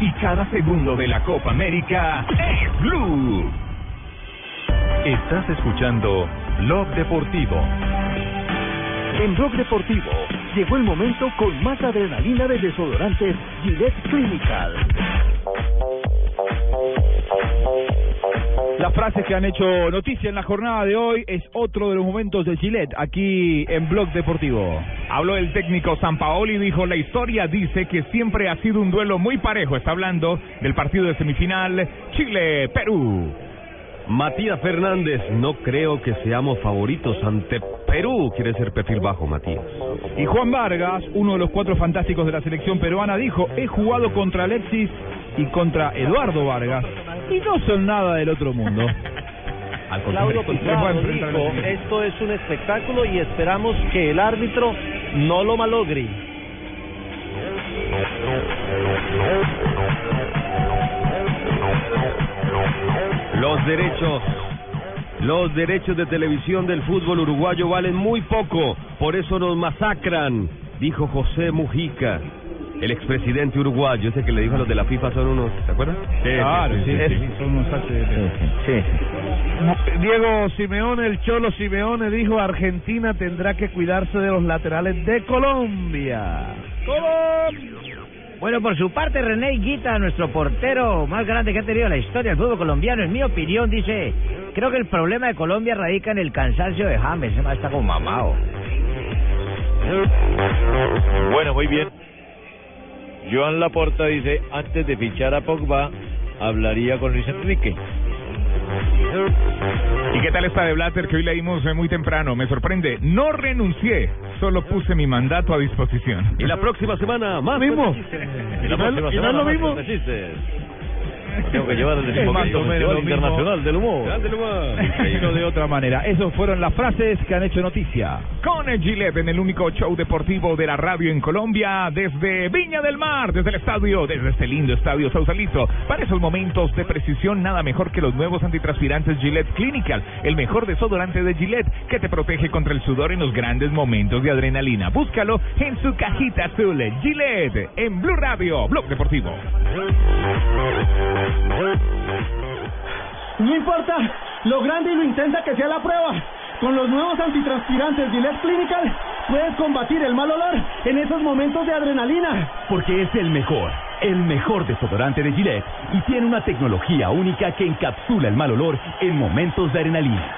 y cada segundo de la Copa América es Blue. Estás escuchando Blog Deportivo. En Blog Deportivo llegó el momento con más adrenalina de desodorantes Gillette Clinical. Las frases que han hecho noticia en la jornada de hoy es otro de los momentos de Gillette aquí en Blog Deportivo. Habló el técnico Sampaoli y dijo, la historia dice que siempre ha sido un duelo muy parejo. Está hablando del partido de semifinal Chile-Perú. Matías Fernández, no creo que seamos favoritos ante Perú. Quiere ser perfil bajo, Matías. Y Juan Vargas, uno de los cuatro fantásticos de la selección peruana, dijo, he jugado contra Alexis y contra Eduardo Vargas. Y no son nada del otro mundo. Claudio Se puede Pizarro dijo, esto es un espectáculo y esperamos que el árbitro no lo malogre. Los derechos, los derechos de televisión del fútbol uruguayo valen muy poco, por eso nos masacran, dijo José Mujica, el expresidente uruguayo, ese que le dijo a los de la FIFA son unos, ¿te acuerdas? Claro, sí, sí, sí, son unos Diego Simeone, el Cholo Simeone dijo Argentina tendrá que cuidarse de los laterales de Colombia. Bueno, por su parte, René Higuita, nuestro portero más grande que ha tenido la historia del fútbol colombiano, en mi opinión, dice, creo que el problema de Colombia radica en el cansancio de James, está como mamado. Bueno, muy bien. Joan Laporta dice, antes de fichar a Pogba, hablaría con Luis Enrique. ¿Y qué tal esta de Blatter que hoy leímos eh, muy temprano? Me sorprende. No renuncié, solo puse mi mandato a disposición. Y la próxima semana, más mismo. Y la ¿Y no es- próxima y no es semana, lo más mismo? Tengo que llevar el Es más o menos lo mismo. Internacional del Humor. Pero de otra manera. Esas fueron las frases que han hecho noticia. Con el Gillette en el único show deportivo de la radio en Colombia, desde Viña del Mar, desde el estadio, desde este lindo estadio Sausalito. Para esos momentos de precisión, nada mejor que los nuevos antitranspirantes Gillette Clinical, el mejor desodorante de Gillette que te protege contra el sudor en los grandes momentos de adrenalina. Búscalo en su cajita azul. Gillette en Blue Radio, Blog Deportivo. No importa lo grande y lo intensa que sea la prueba. Con los nuevos antitranspirantes Gillette Clinical puedes combatir el mal olor en esos momentos de adrenalina. Porque es el mejor, el mejor desodorante de Gillette y tiene una tecnología única que encapsula el mal olor en momentos de adrenalina.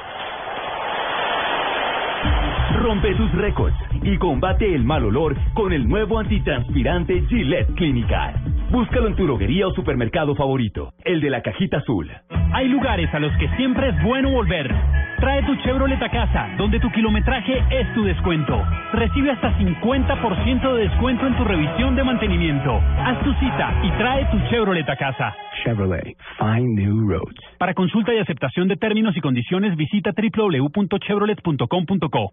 Rompe tus récords y combate el mal olor con el nuevo antitranspirante Gillette Clinical. Búscalo en tu droguería o supermercado favorito, el de la cajita azul. Hay lugares a los que siempre es bueno volver. Trae tu Chevrolet a casa, donde tu kilometraje es tu descuento. Recibe hasta 50% de descuento en tu revisión de mantenimiento. Haz tu cita y trae tu Chevrolet a casa. Chevrolet, find new roads. Para consulta y aceptación de términos y condiciones, visita www.chevrolet.com.co.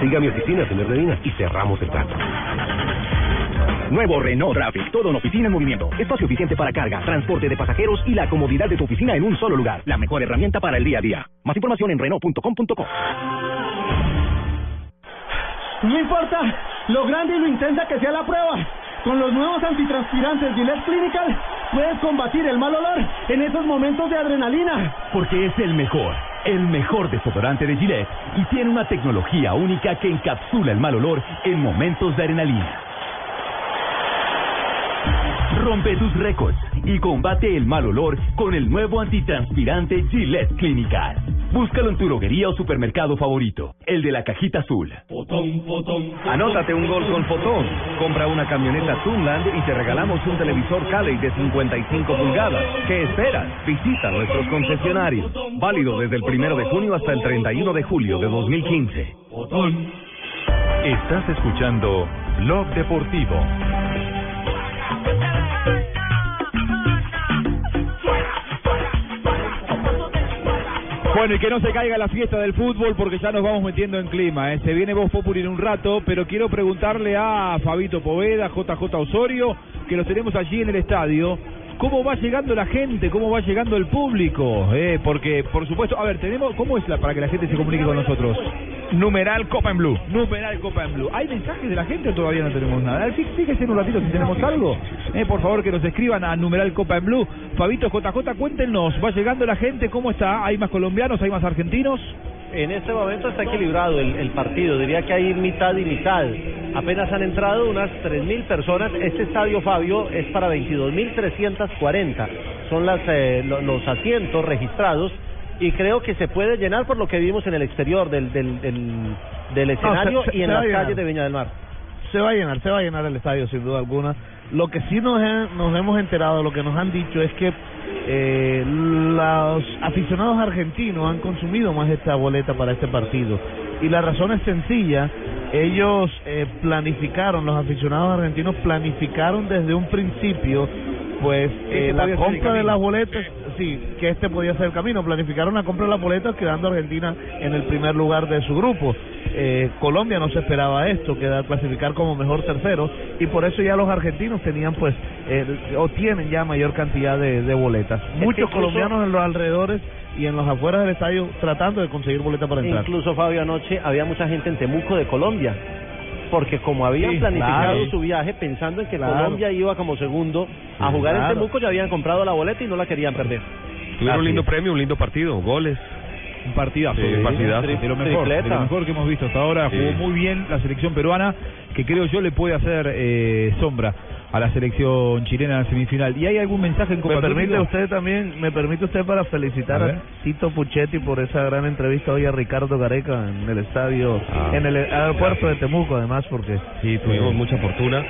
Siga a mi oficina, señor Medina, y cerramos el trato. Nuevo Renault Traffic, todo en oficina en movimiento. Espacio eficiente para carga, transporte de pasajeros y la comodidad de tu oficina en un solo lugar. La mejor herramienta para el día a día. Más información en Renault.com.co. No importa lo grande y lo intensa que sea la prueba. Con los nuevos antitranspirantes Gillette Clinical puedes combatir el mal olor en esos momentos de adrenalina. Porque es el mejor, el mejor desodorante de Gillette y tiene una tecnología única que encapsula el mal olor en momentos de adrenalina. Rompe tus récords y combate el mal olor con el nuevo antitranspirante Gillette Clinical. Búscalo en tu droguería o supermercado favorito, el de la cajita azul. Anótate un gol con Fotón. Compra una camioneta Tunland y te regalamos un televisor Cali de 55 pulgadas. ¿Qué esperas? Visita nuestros concesionarios. Válido desde el primero de junio hasta el 31 de julio de 2015. Estás escuchando Blog Deportivo. Bueno, y que no se caiga la fiesta del fútbol porque ya nos vamos metiendo en clima. ¿eh? Se viene Voz Populi en un rato, pero quiero preguntarle a Fabito Poveda, JJ Osorio, que los tenemos allí en el estadio. ¿Cómo va llegando la gente? ¿Cómo va llegando el público? Eh, porque, por supuesto, a ver, tenemos, ¿cómo es la, para que la gente se comunique con nosotros? Numeral Copa en Blue. Numeral Copa en Blue. ¿Hay mensajes de la gente o todavía no tenemos nada? Fí- Fíjense en un ratito si tenemos algo. Eh, por favor, que nos escriban a Numeral Copa en Blue. Fabito JJ, cuéntenos, ¿va llegando la gente? ¿Cómo está? ¿Hay más colombianos? ¿Hay más argentinos? En este momento está equilibrado el, el partido, diría que hay mitad y mitad. Apenas han entrado unas 3.000 personas. Este estadio, Fabio, es para 22.340. Son las, eh, lo- los asientos registrados y creo que se puede llenar por lo que vimos en el exterior del, del, del, del escenario se- y en las calles de Viña del Mar. Se va a llenar, se va a llenar el estadio sin duda alguna. Lo que sí nos, he- nos hemos enterado, lo que nos han dicho es que eh, los aficionados argentinos han consumido más esta boleta para este partido. Y la razón es sencilla, ellos eh, planificaron, los aficionados argentinos planificaron desde un principio pues eh, la compra de las boletas, sí, que este podía ser el camino. Planificaron la compra de las boletas quedando Argentina en el primer lugar de su grupo. Eh, Colombia no se esperaba esto, quedar clasificar como mejor tercero y por eso ya los argentinos tenían pues eh, o tienen ya mayor cantidad de, de boletas. Muchos colombianos en los alrededores y en los afueras del estadio tratando de conseguir boletas para entrar. Incluso Fabio anoche había mucha gente en Temuco de Colombia, porque como habían Sí, planificado claro. su viaje pensando en que Claro. Colombia iba como segundo a jugar claro. en Temuco, ya habían comprado la boleta y no la querían perder. Tuvieron Así un lindo es. premio, un lindo partido, goles. Un partidazo, Sí, de, partidazo. de lo mejor, de lo mejor que hemos visto hasta ahora. Sí. Jugó muy bien la selección peruana, que creo yo le puede hacer eh, sombra a la selección chilena en la semifinal. ¿Y hay algún mensaje en Copa Me permite usted también, me permite usted para felicitar A. Tito Puchetti por esa gran entrevista hoy a Ricardo Gareca en el estadio, Ah. en el aeropuerto de Temuco además porque Sí, tuvimos mucha fortuna.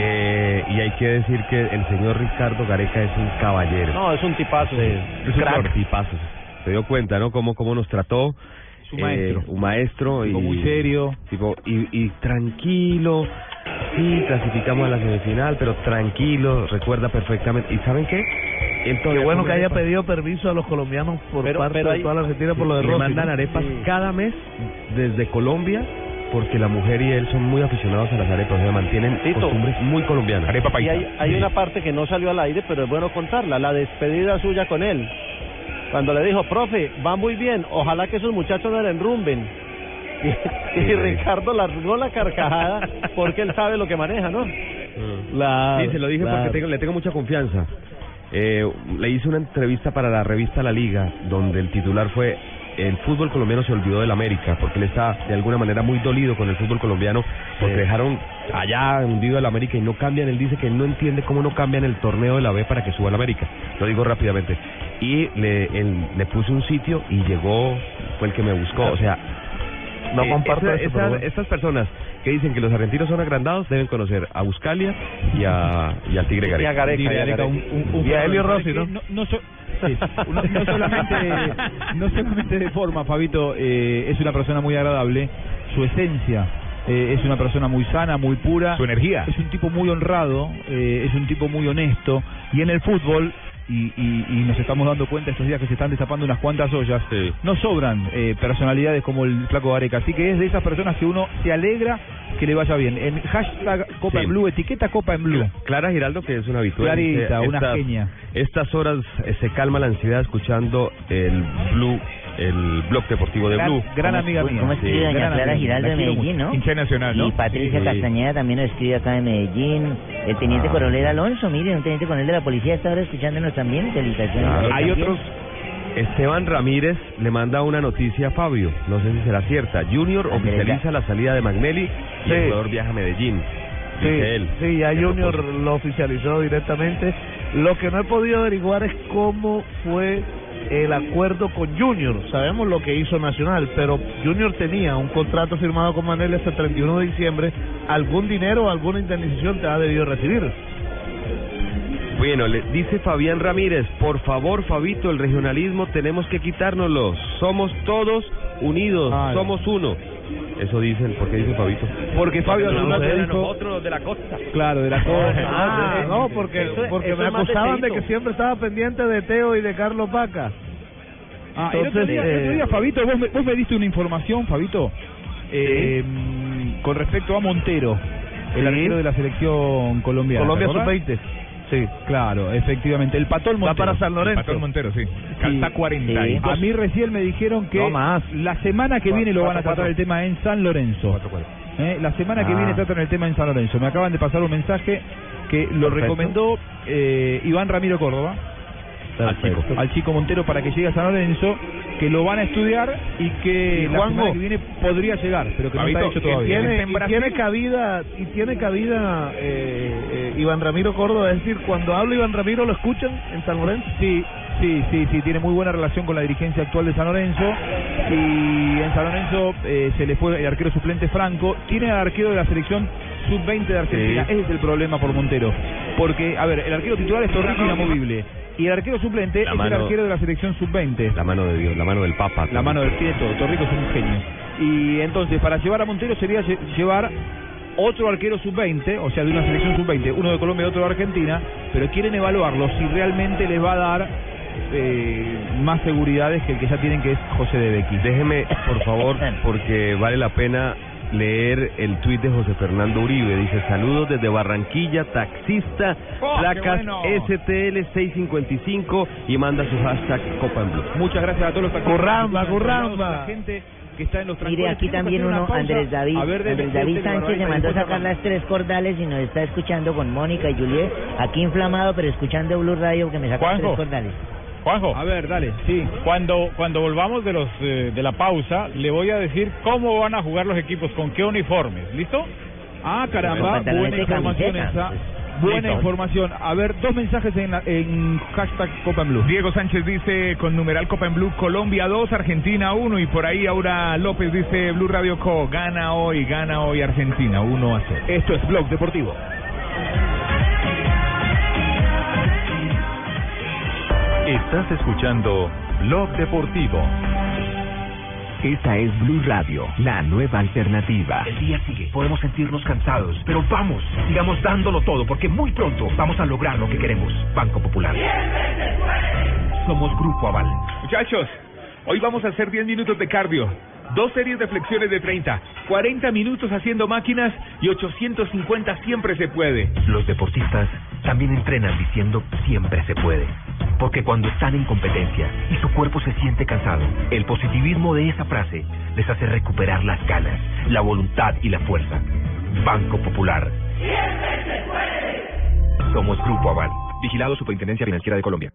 Eh, y hay que decir que el señor Ricardo Gareca es un caballero. No, es un tipazo. Es un crack. tipazo. Se dio cuenta, ¿no? Cómo, cómo nos trató. Es un maestro. Eh, un maestro. Tipo y, muy serio. Tipo, y, y tranquilo. Sí, clasificamos a la semifinal, pero tranquilo, recuerda perfectamente. ¿Y saben qué? Él Qué bueno que haya arepas. pedido permiso a los colombianos por Pero- parte pero de hay- toda la Argentina por lo de Le Rossi. mandan arepas Sí. cada mes desde Colombia porque la mujer y él son muy aficionados a las arepas, o sea, mantienen Tito. costumbres muy colombianas. Y hay, hay una parte que no salió al aire, pero es bueno contarla, la despedida suya con él. Cuando le dijo, profe, va muy bien, ojalá que esos muchachos no le enrumben. Y, y Sí, sí. Ricardo largó la carcajada porque él sabe lo que maneja, ¿no? sí, se lo dije porque tengo- le tengo mucha confianza. Eh, le hice una entrevista para la revista La Liga, donde el titular fue el fútbol colombiano se olvidó del América, porque él está de alguna manera muy dolido con el fútbol colombiano, porque dejaron allá hundido al América y no cambian. Él dice que no entiende cómo no cambian el torneo de la B para que suba al América. Lo digo rápidamente. Y le, él- le puse un sitio y llegó, fue el que me buscó. O sea, No eh, comparto esa- eso, esas- estas personas que dicen que los argentinos son agrandados deben conocer a Buscalia y a, y a Tigre Gareca. Y a Gareca, y a Gareca, Gareca. un- un- un- Y a Helio ¿sabe Rossi? ¿no? No, no so- sí, no- no solamente, no solamente de forma, Fabito, eh, es una persona muy agradable, su esencia. eh, es una persona muy sana, muy pura. Su energía. Es un tipo muy honrado, eh, es un tipo muy honesto. Y en el fútbol, y, y- y nos estamos dando cuenta estos días que se están destapando unas cuantas ollas, no sobran eh, personalidades como el flaco Gareca. Así que es de esas personas que uno se alegra que le vaya bien. En hashtag Copa Sí. en Blue, etiqueta Copa en Blue. Clara Giraldo, que es una habitual. Clarita, una estas- genia. Estas horas eh, se calma la ansiedad escuchando el Blue, el blog deportivo de Gran- Blue. gran amiga mía. ¿Cómo escribe doña gran Clara. Giraldo de Medellín, mucho. no? Hincha nacional, ¿no? Y Patricia Sí. Castañeda también nos escribe acá de Medellín. El teniente Ah. coronel Alonso, mire, un teniente coronel de la policía está ahora escuchándonos también. Felicitaciones. Claro. Hay también. otros. Esteban Ramírez le manda una noticia a Fabio, no sé si será cierta. Junior oficializa la salida de Magnelli y Sí. el jugador viaja a Medellín. Sí, él. sí, ya Junior lo oficializó directamente. Lo que no he podido averiguar es cómo fue el acuerdo con Junior. Sabemos lo que hizo Nacional, pero Junior tenía un contrato firmado con Manel hasta el 31 de diciembre. ¿Algún dinero o alguna indemnización te ha debido recibir? Bueno, le dice Fabián Ramírez, por favor, Fabito, el regionalismo tenemos que quitárnoslo. Somos todos unidos, Ah, somos uno. Eso dicen, ¿por qué dice Fabito? Porque Fabio No, no, dijo... nosotros de la costa. Claro, de la costa. Ah, no, porque, Eso- porque eso me de acusaban de que siempre estaba pendiente de Teo y de Carlos Vaca. Ah, el otro Entonces, día, el otro eh, día, Fabito, vos me, vos me diste una información, Fabito, eh, con respecto a Montero, el Sí. arquero de la selección colombiana. Colombia ¿te acordás? sub-20. Sí. Claro, efectivamente. El Patol Va Montero. para San Lorenzo. Patón Montero, sí. Sí. Calza 42. A mí recién me dijeron que No más. la semana que viene lo van a tratar cuatro. el tema en San Lorenzo. Eh, La semana que Ah. viene tratan el tema en San Lorenzo. Me acaban de pasar un mensaje que lo Perfecto. recomendó eh, Iván Ramiro Córdoba. Al chico, al chico Montero para que llegue a San Lorenzo, que lo van a estudiar y que Y la semana que viene podría llegar, pero que no está hecho todavía. tiene, y tiene cabida, y tiene cabida eh, eh, Iván Ramiro Córdoba, es decir, cuando habla Iván Ramiro lo escuchan en San Lorenzo. Sí, sí, sí, sí, tiene muy buena relación con la dirigencia actual de San Lorenzo y en San Lorenzo eh, se le fue el arquero suplente Franco, tiene al arquero de la selección sub-20 de Argentina, Sí. ese es el problema por Montero, porque, a ver, el arquero titular es Torrico inamovible y el arquero suplente La es el arquero de la selección sub-20. La mano de Dios, la mano del Papa. La mano del pie de todo. Torrico es un genio. Y entonces, para llevar a Montero sería lle- llevar otro arquero sub-20, o sea, de una selección sub-20, uno de Colombia y otro de Argentina, pero quieren evaluarlo si realmente les va a dar eh, más seguridades que el que ya tienen, que es José de Becky. Déjeme, por favor, porque vale la pena leer el tuit de José Fernando Uribe. Dice, saludos desde Barranquilla, taxista, Oh, placas bueno. STL 655 y manda su hashtag Copa en Blue. Muchas gracias a todos los taxistas. La gente que está en los Mire, aquí también uno. Andrés David, ver, Andrés David Sánchez le mandó sacar las tres cordales y nos está escuchando con Mónica y Juliet, aquí inflamado, pero escuchando Blue Radio que me sacó Juanjo. tres cordales. Juanjo. A ver, dale, sí. Cuando, cuando volvamos de los eh, de la pausa, le voy a decir cómo van a jugar los equipos, con qué uniformes. ¿Listo? Ah, caramba, buena de información esa. Buena información. A ver, dos mensajes en, la- en hashtag Copa en Blue. Diego Sánchez dice con numeral Copa en Blue Colombia 2, Argentina 1 y por ahí Aura López dice Blue Radio Co. Gana hoy, gana hoy Argentina 1 a 0. Esto es Blog Deportivo. Estás escuchando Blog Deportivo. Esta es Blue Radio, la nueva alternativa. El día sigue, podemos sentirnos cansados, pero vamos, sigamos dándolo todo porque muy pronto vamos a lograr lo que queremos. Banco Popular. Somos Grupo Aval. Muchachos, hoy vamos a hacer 10 minutos de cardio. Dos series de flexiones de 30, 40 minutos haciendo máquinas y 850 siempre se puede. Los deportistas también entrenan diciendo siempre se puede. Porque cuando están en competencia y su cuerpo se siente cansado, el positivismo de esa frase les hace recuperar las ganas, la voluntad y la fuerza. Banco Popular. Somos Grupo Aval. Vigilado Superintendencia Financiera de Colombia.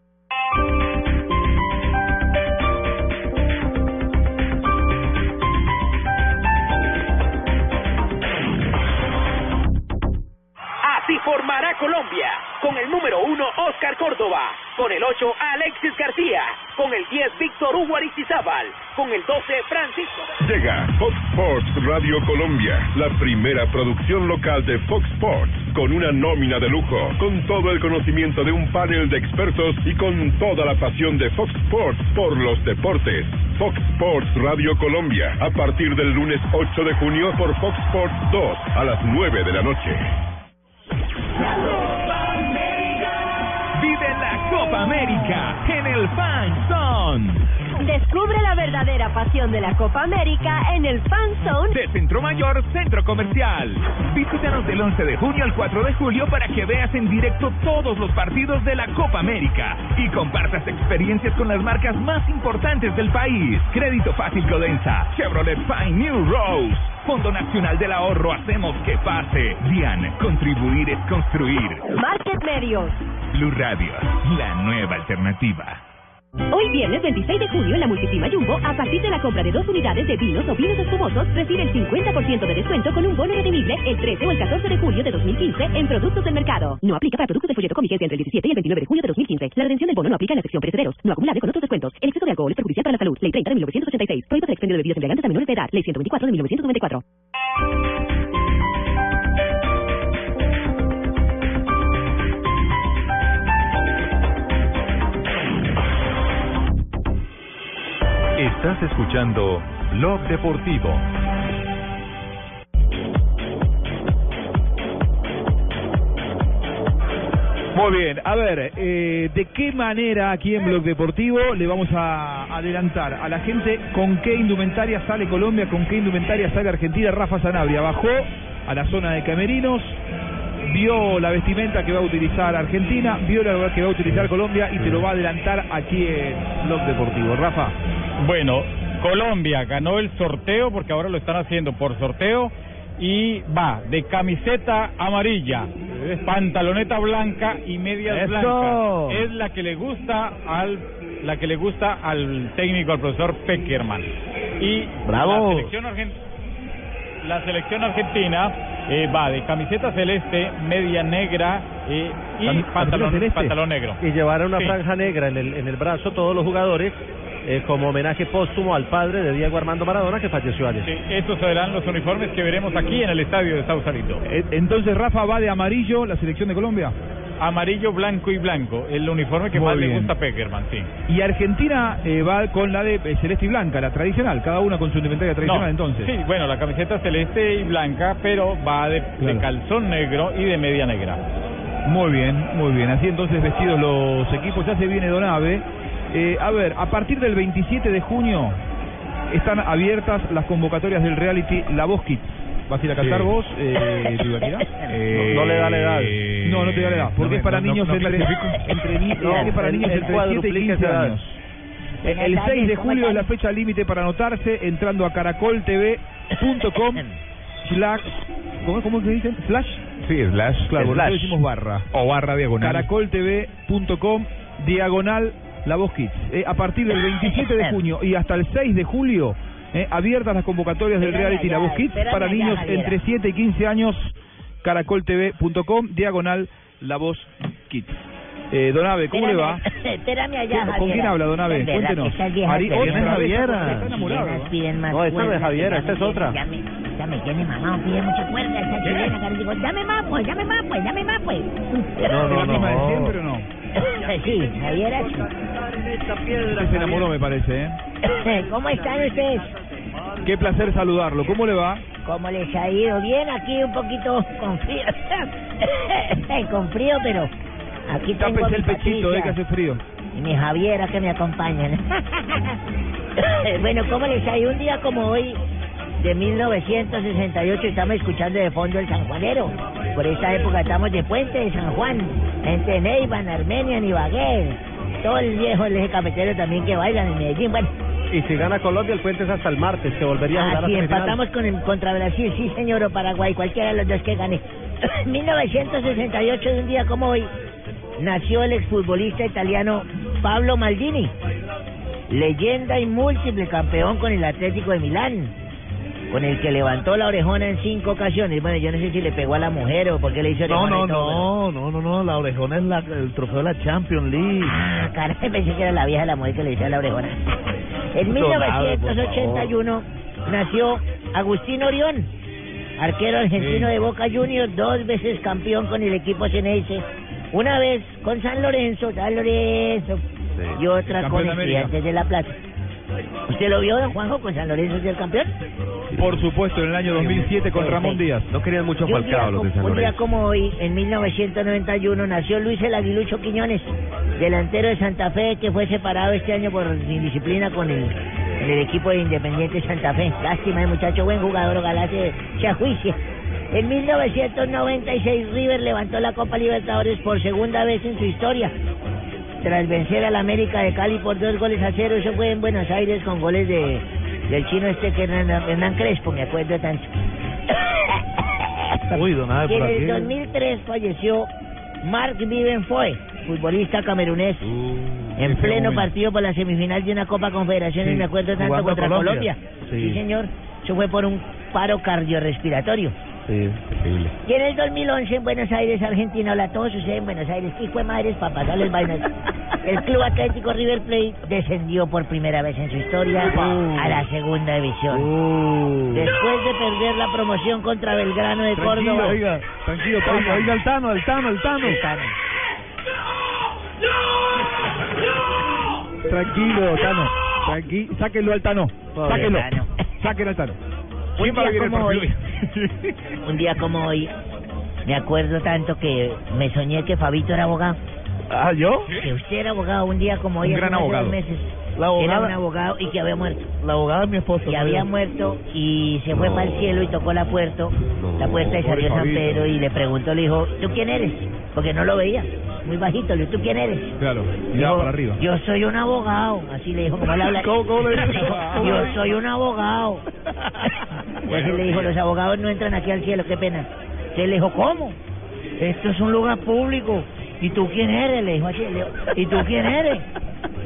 Formará Colombia. Con el número 1, Oscar Córdoba. Con el 8, Alexis García. Con el 10, Víctor Hugo Aristizábal. Con el 12, Francisco. Llega Fox Sports Radio Colombia, la primera producción local de Fox Sports, con una nómina de lujo, con todo el conocimiento de un panel de expertos y con toda la pasión de Fox Sports por los deportes. Fox Sports Radio Colombia, a partir del lunes 8 de junio por Fox Sports 2 a las 9 de la noche. Copa América en el Fan Zone Descubre la verdadera pasión de la Copa América en el Fan Zone de Centro Mayor Centro Comercial. Visítanos del 11 de junio al 4 de julio para que veas en directo todos los partidos de la Copa América y compartas experiencias con las marcas más importantes del país. Crédito Fácil Codensa, Chevrolet Fine New Rose, Fondo Nacional del Ahorro, hacemos que pase. DIAN, contribuir es construir. Market Medios. Blue Radio, la nueva alternativa. Hoy viernes 26 de junio en la Multiprima Jumbo, a partir de la compra de dos unidades de vinos o vinos espumosos, recibe el 50% de descuento con un bono redimible el 13 o el 14 de julio de 2015 en productos del mercado. No aplica para productos de folleto con vigencia entre el 17 y el 29 de julio de 2015. La redención del bono no aplica en la sección perecederos, no acumulable con otros descuentos. El exceso de alcohol es perjudicial para la salud. Ley 30 de 1986. Prohíbe el expendio de bebidas embriagantes a menores de edad. Ley 124 de 1994. Estás escuchando Blog Deportivo. Muy bien, a ver, eh, ¿de qué manera aquí en Blog Deportivo le vamos a adelantar a la gente con qué indumentaria sale Colombia, con qué indumentaria sale Argentina? Rafa Sanabria bajó a la zona de Camerinos, vio la vestimenta que va a utilizar Argentina, vio la que va a utilizar Colombia y te lo va a adelantar aquí en Blog Deportivo. Rafa. Bueno, Colombia ganó el sorteo porque ahora lo están haciendo por sorteo y va de camiseta amarilla, pantaloneta blanca y medias ¡Eso! blancas. Es la que le gusta al la que le gusta al técnico, al profesor Peckerman. Y Bravo. la selección argentina la selección argentina eh, va de camiseta celeste, media negra eh, y pantalón, camiseta celeste. pantalón negro. Y llevaron una Sí. franja negra en el, en el brazo todos los jugadores eh, como homenaje póstumo al padre de Diego Armando Maradona que falleció ayer. Sí, estos serán los uniformes que veremos aquí en el estadio de Sausalito. Eh, Entonces Rafa va de amarillo la selección de Colombia. Amarillo, blanco y blanco, el uniforme que Muy más le gusta a Peckerman, sí. Y Argentina eh, va con la de eh, celeste y blanca, la tradicional, cada una con su indumentaria tradicional No, entonces. Sí, bueno, la camiseta celeste y blanca, pero va de, calzón negro y de media negra. Muy bien, muy bien. Así entonces vestidos los equipos, ya se viene Donave. Eh, a ver, a partir del 27 de junio están abiertas las convocatorias del reality La Voz Kids. ¿Vas a ir a cantar Sí. vos, eh? Eh, No- no le da la edad. No, no te da la edad, porque no es para no- niños entre, entre para el- niños el entre 7 y cuadruplica 15 esa edad. años. El 6 de julio es la fecha límite para anotarse entrando a caracoltv.com slash ¿cómo, ¿cómo que dicen? Slash Sí, slash. Claro, nosotros decimos barra. O barra diagonal. Caracoltv.com diagonal La Voz Kids. Eh, a partir del 27 de junio y hasta el 6 de julio, eh, abiertas las convocatorias del reality La Voz Kids para niños entre 7 y 15 años. Caracoltv.com diagonal La Voz Kids. Eh, Donave, ¿cómo le va? Espérame allá, ¿Con Javiera. quién habla, Donave? Es Cuéntenos. Ari- otra piden- vez, Javiera. está enamorado, Viejas ¿no? esta no es Javiera, esta es otra. Ya me, ya me tiene mamá, pide mucha cuerda esta chilena. que le digo, dame más, pues, dame más, pues, dame más, pues. ¿Es la misma de siempre o no? Sí, sí. Usted se enamoró, me parece, ¿eh? ¿Cómo están ustedes? Qué placer saludarlo. ¿Cómo le va? ¿Cómo les ha ido? Bien, aquí un poquito con frío. con frío, pero aquí tengo a Tápese mi el pechito, eh, que Patricia hace frío. y mi Javiera que me acompañan. bueno, ¿cómo les ha ido? Un día como hoy, de 1968, estamos escuchando de fondo el Sanjuanero. Por esta época estamos de Puente de San Juan, entre Neiva, Armenia, Ibagué. Todo el viejo el eje cafetero también que bailan en Medellín. Bueno, Y si gana Colombia, el puente es hasta el martes, que volvería a jugar la semifinal. empatamos con contra Brasil, sí señor, o Paraguay, cualquiera de los dos que gane. 1968, de un día como hoy, nació el exfutbolista italiano Pablo Maldini, leyenda y múltiple campeón con el Atlético de Milán, con el que levantó la orejona en cinco ocasiones. Bueno, yo no sé si le pegó a la mujer o por qué le hizo No, orejona no, y todo, no, no, no, no, la orejona es la, el trofeo de la Champions League. Ah, caray, pensé que era la vieja de la mujer que le decía la orejona. En Donave, por 1981 nació Agustín Orión, arquero argentino Sí. de Boca Juniors, dos veces campeón con el equipo Ceneice, una vez con San Lorenzo, San Lorenzo, y otra con. Estudiantes de La Plata. ¿Usted lo vio, don Juanjo, con San Lorenzo ser campeón? Por supuesto, en el año 2007 con Ramón Díaz. No querían mucho Y Falcao los de San un día Lorenzo. como hoy, en 1991, nació Luis el Aguilucho Quiñones, delantero de Santa Fe, que fue separado este año por indisciplina con el, en el equipo de Independiente Santa Fe. Lástima, el muchacho, buen jugador, ojalá se, se ajuicie. En 1996, River levantó la Copa Libertadores por segunda vez en su historia. Tras vencer al América de Cali por dos goles a cero, eso fue en Buenos Aires con goles de del chino este que Hernán, Hernán Crespo, me acuerdo tanto. Uy, Donave, Y en el aquí. 2003 falleció Mark Viven Foy, futbolista camerunés, en pleno partido por la semifinal de una Copa Confederaciones, Sí, me acuerdo tanto contra Colombia. Colombia. Sí. Sí. señor. Eso fue por un paro cardiorrespiratorio. Sí. Y en el 2011 en Buenos Aires, Argentina, hola, todo sucede en Buenos Aires. ¿Qué hijo de madres para pasarles vainas? El Club Atlético River Plate descendió por primera vez en su historia a la segunda división. Uh. Después de perder la promoción contra Belgrano de Tranquilo, Córdoba. oiga, tranquilo, oiga, oiga el Tano, el Tano, el Tano. El Tano. Tranquilo, Tano. Tranquilo. Sáquenlo al Tano. Sáquenlo. Tano. Sáquenlo al Tano. Un ¿Quién va a día como hoy, un día como hoy, me acuerdo tanto que me soñé que Fabito era abogado. Ah, ¿yo? Que usted era abogado un día como hoy, Un gran abogado. dos meses. La Era abogada- un abogado y que había muerto. La abogada de mi esposo. Que ¿no? había muerto y se fue No. para el cielo y tocó la puerta, la puerta y salió San. Pedro y le preguntó, le dijo, ¿tú quién eres? Porque no lo veía, muy bajito, le dijo, ¿tú quién eres? Claro, Dijo, miraba para arriba. Yo soy un abogado, así le dijo, como le habla. ¿Cómo- cómo le dijo? Yo soy un abogado. Y así le dijo, los abogados no entran aquí al cielo, qué pena. Entonces le dijo, ¿cómo? esto es un lugar público. ¿Y tú quién eres? Le dijo así. le dijo, ¿Y tú quién eres?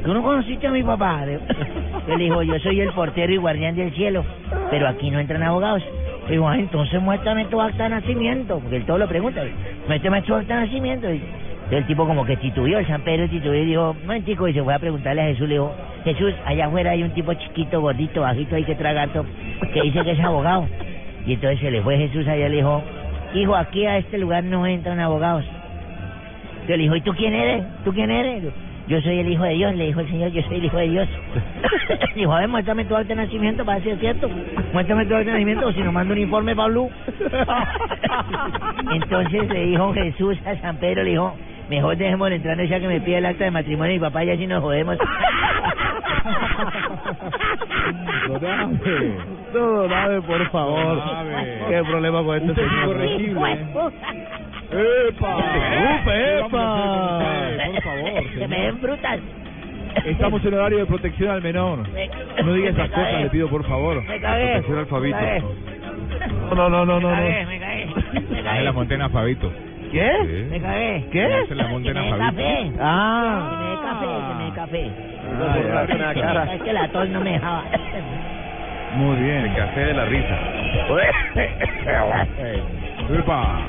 ¿Tú no conociste a mi papá? Le dijo, yo soy el portero y guardián del cielo, pero aquí no entran abogados. Le digo, ah, entonces muéstrame tu acta de nacimiento, porque él todo lo pregunta. Muéstrame tu acta de nacimiento. Y el tipo como que titubió, el San Pedro titubió y dijo, momentico, y se fue a preguntarle a Jesús, le dijo, Jesús, allá afuera hay un tipo chiquito, gordito, bajito, hay que tragarto, que dice que es abogado. Y entonces se le fue Jesús allá y le dijo, hijo, aquí a este lugar no entran abogados. Entonces le dijo, ¿y tú quién eres? ¿Tú quién eres? Yo soy el hijo de Dios, le dijo el Señor, yo soy el hijo de Dios. dijo, a ver, muéstrame tu acta de nacimiento para es cierto. Muéstrame tu acta de nacimiento o si no mando un informe para Blue. Entonces le dijo Jesús a San Pedro, le dijo, mejor dejemos entrar ya que me pide el acta de matrimonio y mi papá ya si nos jodemos. No, Nave, por favor. ¿Qué problema con este señor? ¡Epa! ¡Upa, epa! Por favor, Que me den frutas. Estamos en horario de protección al menor. No diga esas cosas, le pido por favor. Me cagué. Protección al Fabito. Me cagué. No, no, no, no, Me no. cagué, me cagué. Me cagué. la Montena Fabito. ¿Qué? Me cagué. ¿Qué? Es la Montena Fabito. café. Ah. Que me dé café, que me dé café. Ah, Es que la tos no me dejaba. Muy bien. El café de la risa. Epa.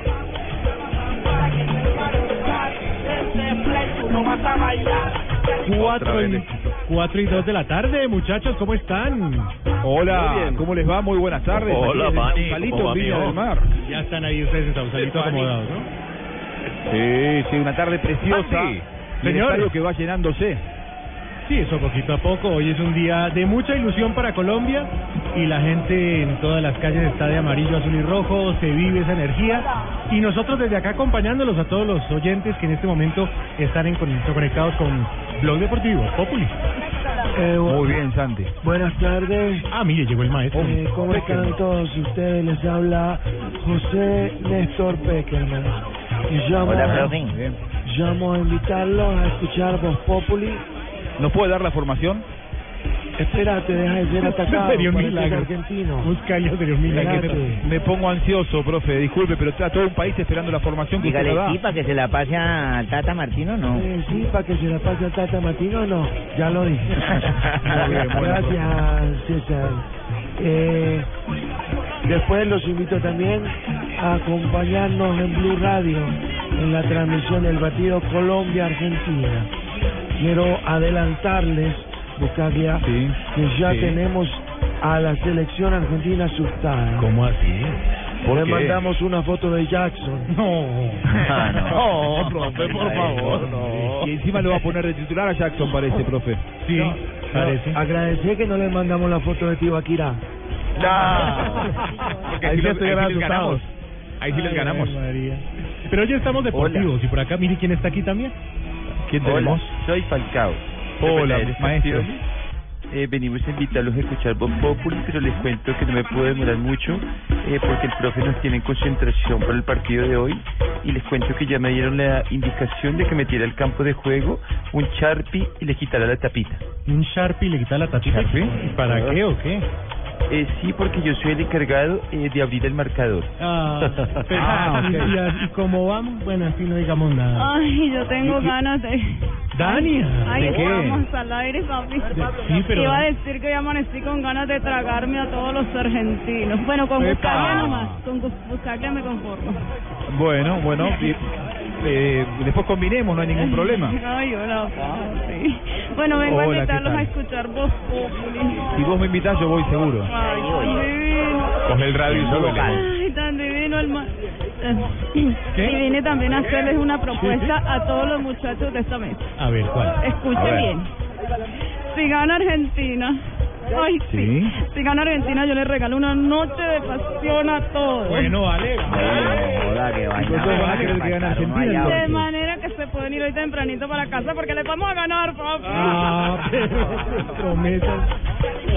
Cuatro y, cuatro y dos de la tarde, muchachos, ¿cómo están? Hola, ¿cómo les va? Muy buenas tardes. Hola, Aquí desde Manny, Sausalito, ¿cómo va, en Viña mijo? del Mar. Ya están ahí ustedes en Sausalito acomodados, ¿no? Sí, sí, una tarde preciosa. Y el Señor. que va llenándose. Sí, eso poquito a poco. Hoy es un día de mucha ilusión para Colombia y la gente en todas las calles está de amarillo, azul y rojo, se vive esa energía y nosotros desde acá acompañándolos a todos los oyentes que en este momento están en conectados con Blog Deportivo, Populi. Muy bien, Santi. Buenas tardes. Ah, mire, llegó el maestro. Eh, ¿Cómo están todos ustedes? Les habla José Néstor Peckerman. Y llamo, Hola, llamo a invitarlos a escuchar Voz Populi. ¿Nos puede dar la formación? Espérate, deja de ser atacado. Sería un milagro. argentino. Buscalia sería un milagro. Me pongo ansioso, profe, disculpe, pero está todo un país esperando la formación que Dígale sí para que se la pase a Tata Martino, ¿no? Eh, sí, para que se la pase a Tata Martino, no, ya lo dije. Muy bien, bueno, Gracias, César. Eh, después los invito también a acompañarnos en Blue Radio en la transmisión del batido Colombia-Argentina. Quiero adelantarles, Buscaglia, Sí, que ya sí. tenemos a la selección argentina asustada. ¿Cómo así? ¿Por Le qué? mandamos una foto de Jackson. No. Ah, no. No, profe, por favor, no. Y encima lo va a poner de titular a Jackson, parece, profe. Sí, parece. Agradecer que no le mandamos la foto de Tibaquirá. Porque Ahí ahí, sí los- ahí sí les ganamos. Ahí sí les Ay, ganamos. María. Pero hoy estamos deportivos y por acá, mire quién está aquí también. ¿Quién tenemos? soy Falcao. Hola, maestro. Eh, venimos a invitarlos a escuchar Voz Populi, pero les cuento que no me puedo demorar mucho eh, porque el profe nos tiene en concentración para el partido de hoy y les cuento que ya me dieron la indicación de que metiera al campo de juego un Sharpie y le quitara la tapita. Un Sharpie le quita la tapita. ¿Y ¿Para qué o qué? Eh, sí, porque yo soy el encargado eh, de abrir el marcador. Ah, pero- Ah, ok. y, y- como vamos, bueno, así no digamos nada. Ay, yo tengo ganas de... Dania, Ay, ¿de qué? vamos al aire, papi. Sí, pero... Iba a decir que hoy amanecí con ganas de tragarme a todos los argentinos. Bueno, con. Buscaglia nomás. Con Buscaglia me conformo. Bueno, bueno. y, eh, después combinemos, no hay ningún problema. Ay, hola. Bueno, vengo Hola, a ¿qué invitarlos a escuchar Voz Populi. Si vos me invitás, yo voy seguro. Ay, tan divino. Coge el radio y súbele. Ay, tan divino el ma... Eh, Y vine también a hacerles una propuesta a todos los muchachos de esta mesa. A ver, ¿cuál? Escuchen ver. bien. Si gana Argentina, ay sí. Sí. Si gana Argentina, yo les regalo una noche de pasión a todos. Bueno, vale. Hola, que vaina. Entonces van a querer que gane Pasaron Argentina, allá. De manera que se pueden ir hoy tempranito para casa porque les vamos a ganar, papi. Ah, pero promesas.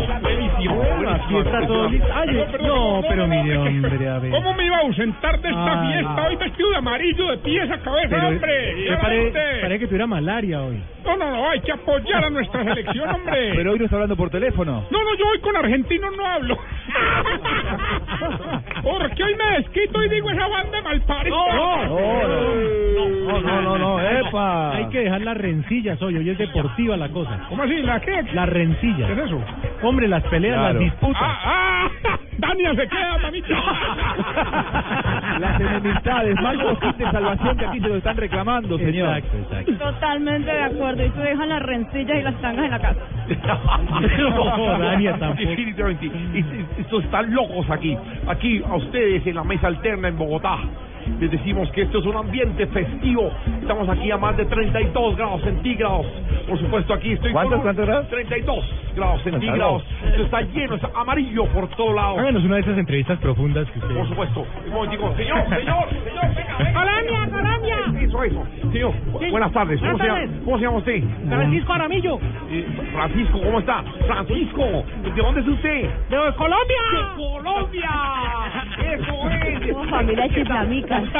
Aquí está todo listo. Ay, no, pero mire, hombre, a ver. ¿Cómo me iba a ausentar de esta Ah. fiesta? Hoy vestido de amarillo de pies a cabeza, Pero, hombre. yo pare- ¡Levante! parece que tuviera malaria hoy. No, no, no, hay que apoyar a nuestra selección, hombre. Pero hoy no está hablando por teléfono. No, no, yo hoy con argentinos no hablo. Porque hoy me desquito y digo esa banda malparida. No, no, no, no, no, epa. Hay que dejar las rencillas hoy, hoy es deportiva la cosa. ¿Cómo así? ¿La qué? Las rencillas. ¿Qué es eso? Hombre, las peleas, Claro. las disputas. Ah, ah, Daniel se queda, mamita. Las enemistades, mal kit de salvación que aquí se lo están reclamando, señor. Exacto, exacto. Totalmente de acuerdo. Y tú dejas las rencillas y las tangas en la casa. No, Dania, tampoco. Definitivamente. Estos están locos aquí. Aquí a ustedes en la mesa alterna en Bogotá. Les decimos que esto es un ambiente festivo. Estamos aquí a más de 32 grados centígrados. Por supuesto, aquí estoy ¿Cuántos, con... cuántos grados? 32 grados centígrados. Esto está lleno, está amarillo por todo lado. Háganos una de esas entrevistas profundas que usted... Por supuesto. Un momentico. Señor, señor, señor, venga, venga. Colombia, Colombia. Eso, eso. Señor, Sí. buenas tardes. ¿Cómo, Buenas se tardes. ¿Cómo se llama usted? Francisco Aramillo. Eh, Francisco, ¿cómo está? Francisco, ¿de dónde es usted? De Colombia. ¡De Colombia! ¡Eso es! Somos familia chiflamica.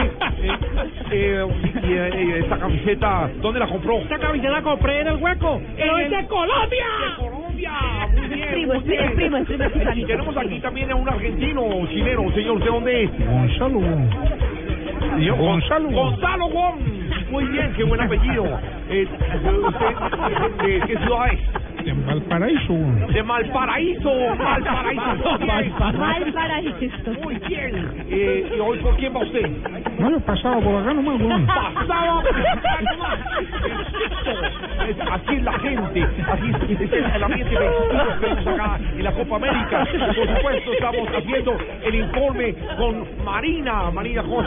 Eh, y, eh, esta camiseta, ¿dónde la compró? Esta camiseta la compré en el hueco. ¡Pero es de Colombia! ¡De Colombia! Muy bien, Primo, muy primo, bien. es primo, es primo, es Y tenemos aquí también a un argentino chileno. Señor, ¿usted dónde es? Gonzalo. Señor, Gonzalo. Gonzalo Wong. Muy bien, qué buen apellido. Eh, ¿Usted de qué ciudad es? De Valparaíso. De Malparaíso, Malparaíso. Malparaíso. Muy bien. Eh, ¿Y hoy por quién va usted? No, yo pasaba por acá nomás, weón. Pasaba. Es- Así es la gente, así es, el, ambiente que vemos acá en la Copa América. Por supuesto, estamos haciendo el informe con Marina. Marina, ¿cómo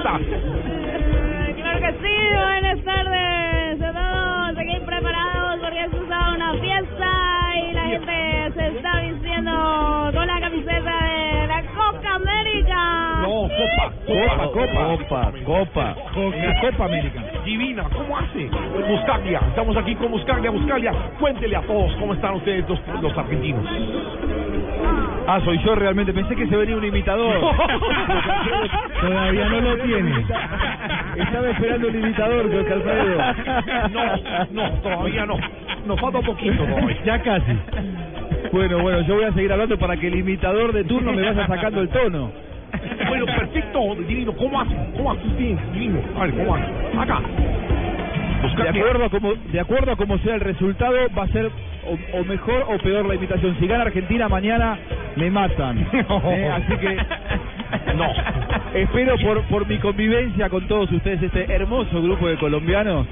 Copa, Copa, Copa, Copa, Copa. América. Divina, ¿cómo hace? Buscaglia, estamos aquí con Buscaglia, Buscaglia. Cuéntele a todos cómo están ustedes los, los argentinos. Ah, soy yo realmente. Pensé que se venía un imitador. Todavía no lo tiene. Estaba esperando un imitador, Jorge Alfredo. No, no, todavía no. Nos falta un poquito. Ya casi. Bueno, bueno, yo voy a seguir hablando para que el imitador de turno me vaya sacando el tono. Bueno, perfecto, divino. ¿Cómo hace? ¿Cómo hace usted, divino? A ver, ¿cómo hace? Acá. De acuerdo a como, de acuerdo a como sea el resultado, va a ser o, o mejor o peor la imitación. Si gana Argentina mañana, me matan. Eh, así que No. Espero por, por mi convivencia con todos ustedes, este hermoso grupo de colombianos,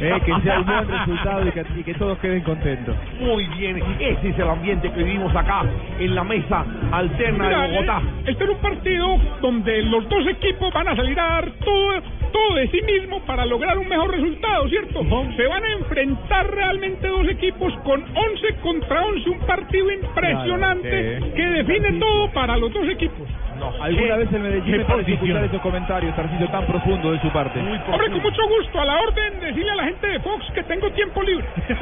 eh, que sea un buen resultado y que, y que todos queden contentos. Muy bien, ese es el ambiente que vivimos acá en la mesa alterna Mira, de Bogotá. eh, Este es un partido donde los dos equipos van a salir a dar todo, todo de sí mismo para lograr un mejor resultado, ¿cierto? Se van a enfrentar realmente dos equipos con 11 contra 11, un partido impresionante Claro, sí. que define todo para los dos equipos. Alguna vez el Medellín me posición. escuchar esos comentarios, Tarcillo, tan profundo de su parte. Hombre, con mucho gusto, a la orden, decirle a la gente de Fox que tengo tiempo libre.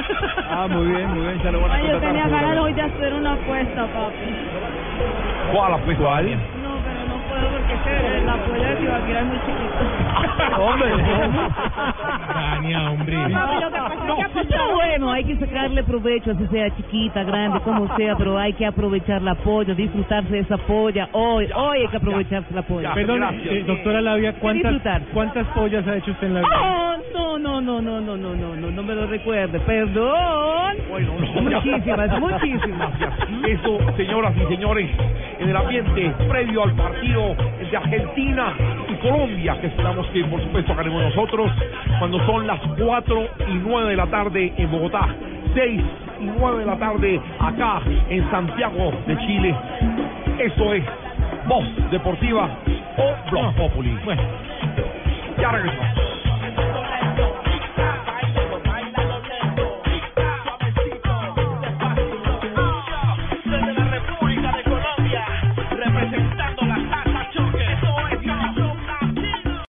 Ah, muy bien, muy bien, ya lo van a Ay, yo tenía ganas hoy de hacer una apuesta, papi. ¿Cuál apuesta? No, no porque es que la polla de Tibaquira es muy chiquita. Hombre, Dania, hombre. Lo que pasa es que Pero bueno, hay que sacarle provecho, así sea chiquita, grande, como sea, pero hay que aprovechar la polla, disfrutarse de esa polla. Hoy, hoy hay que aprovecharse la polla. Perdón, eh, doctora Labia, ¿cuántas. ¿cuántas pollas ha hecho usted en la vida? Oh, no, no, no, no, no, no, no, no, no me lo recuerde, perdón. Bueno, Muchísimas, muchísimas. Eso, señoras y señores, en el ambiente previo al partido de Argentina y Colombia, que esperamos que por supuesto ganemos nosotros, cuando son las 4 y 9 de la tarde en Bogotá, 6 y 9 de la tarde acá en Santiago de Chile. Eso es Voz Deportiva o Blog Populi. Bueno, ya regresamos.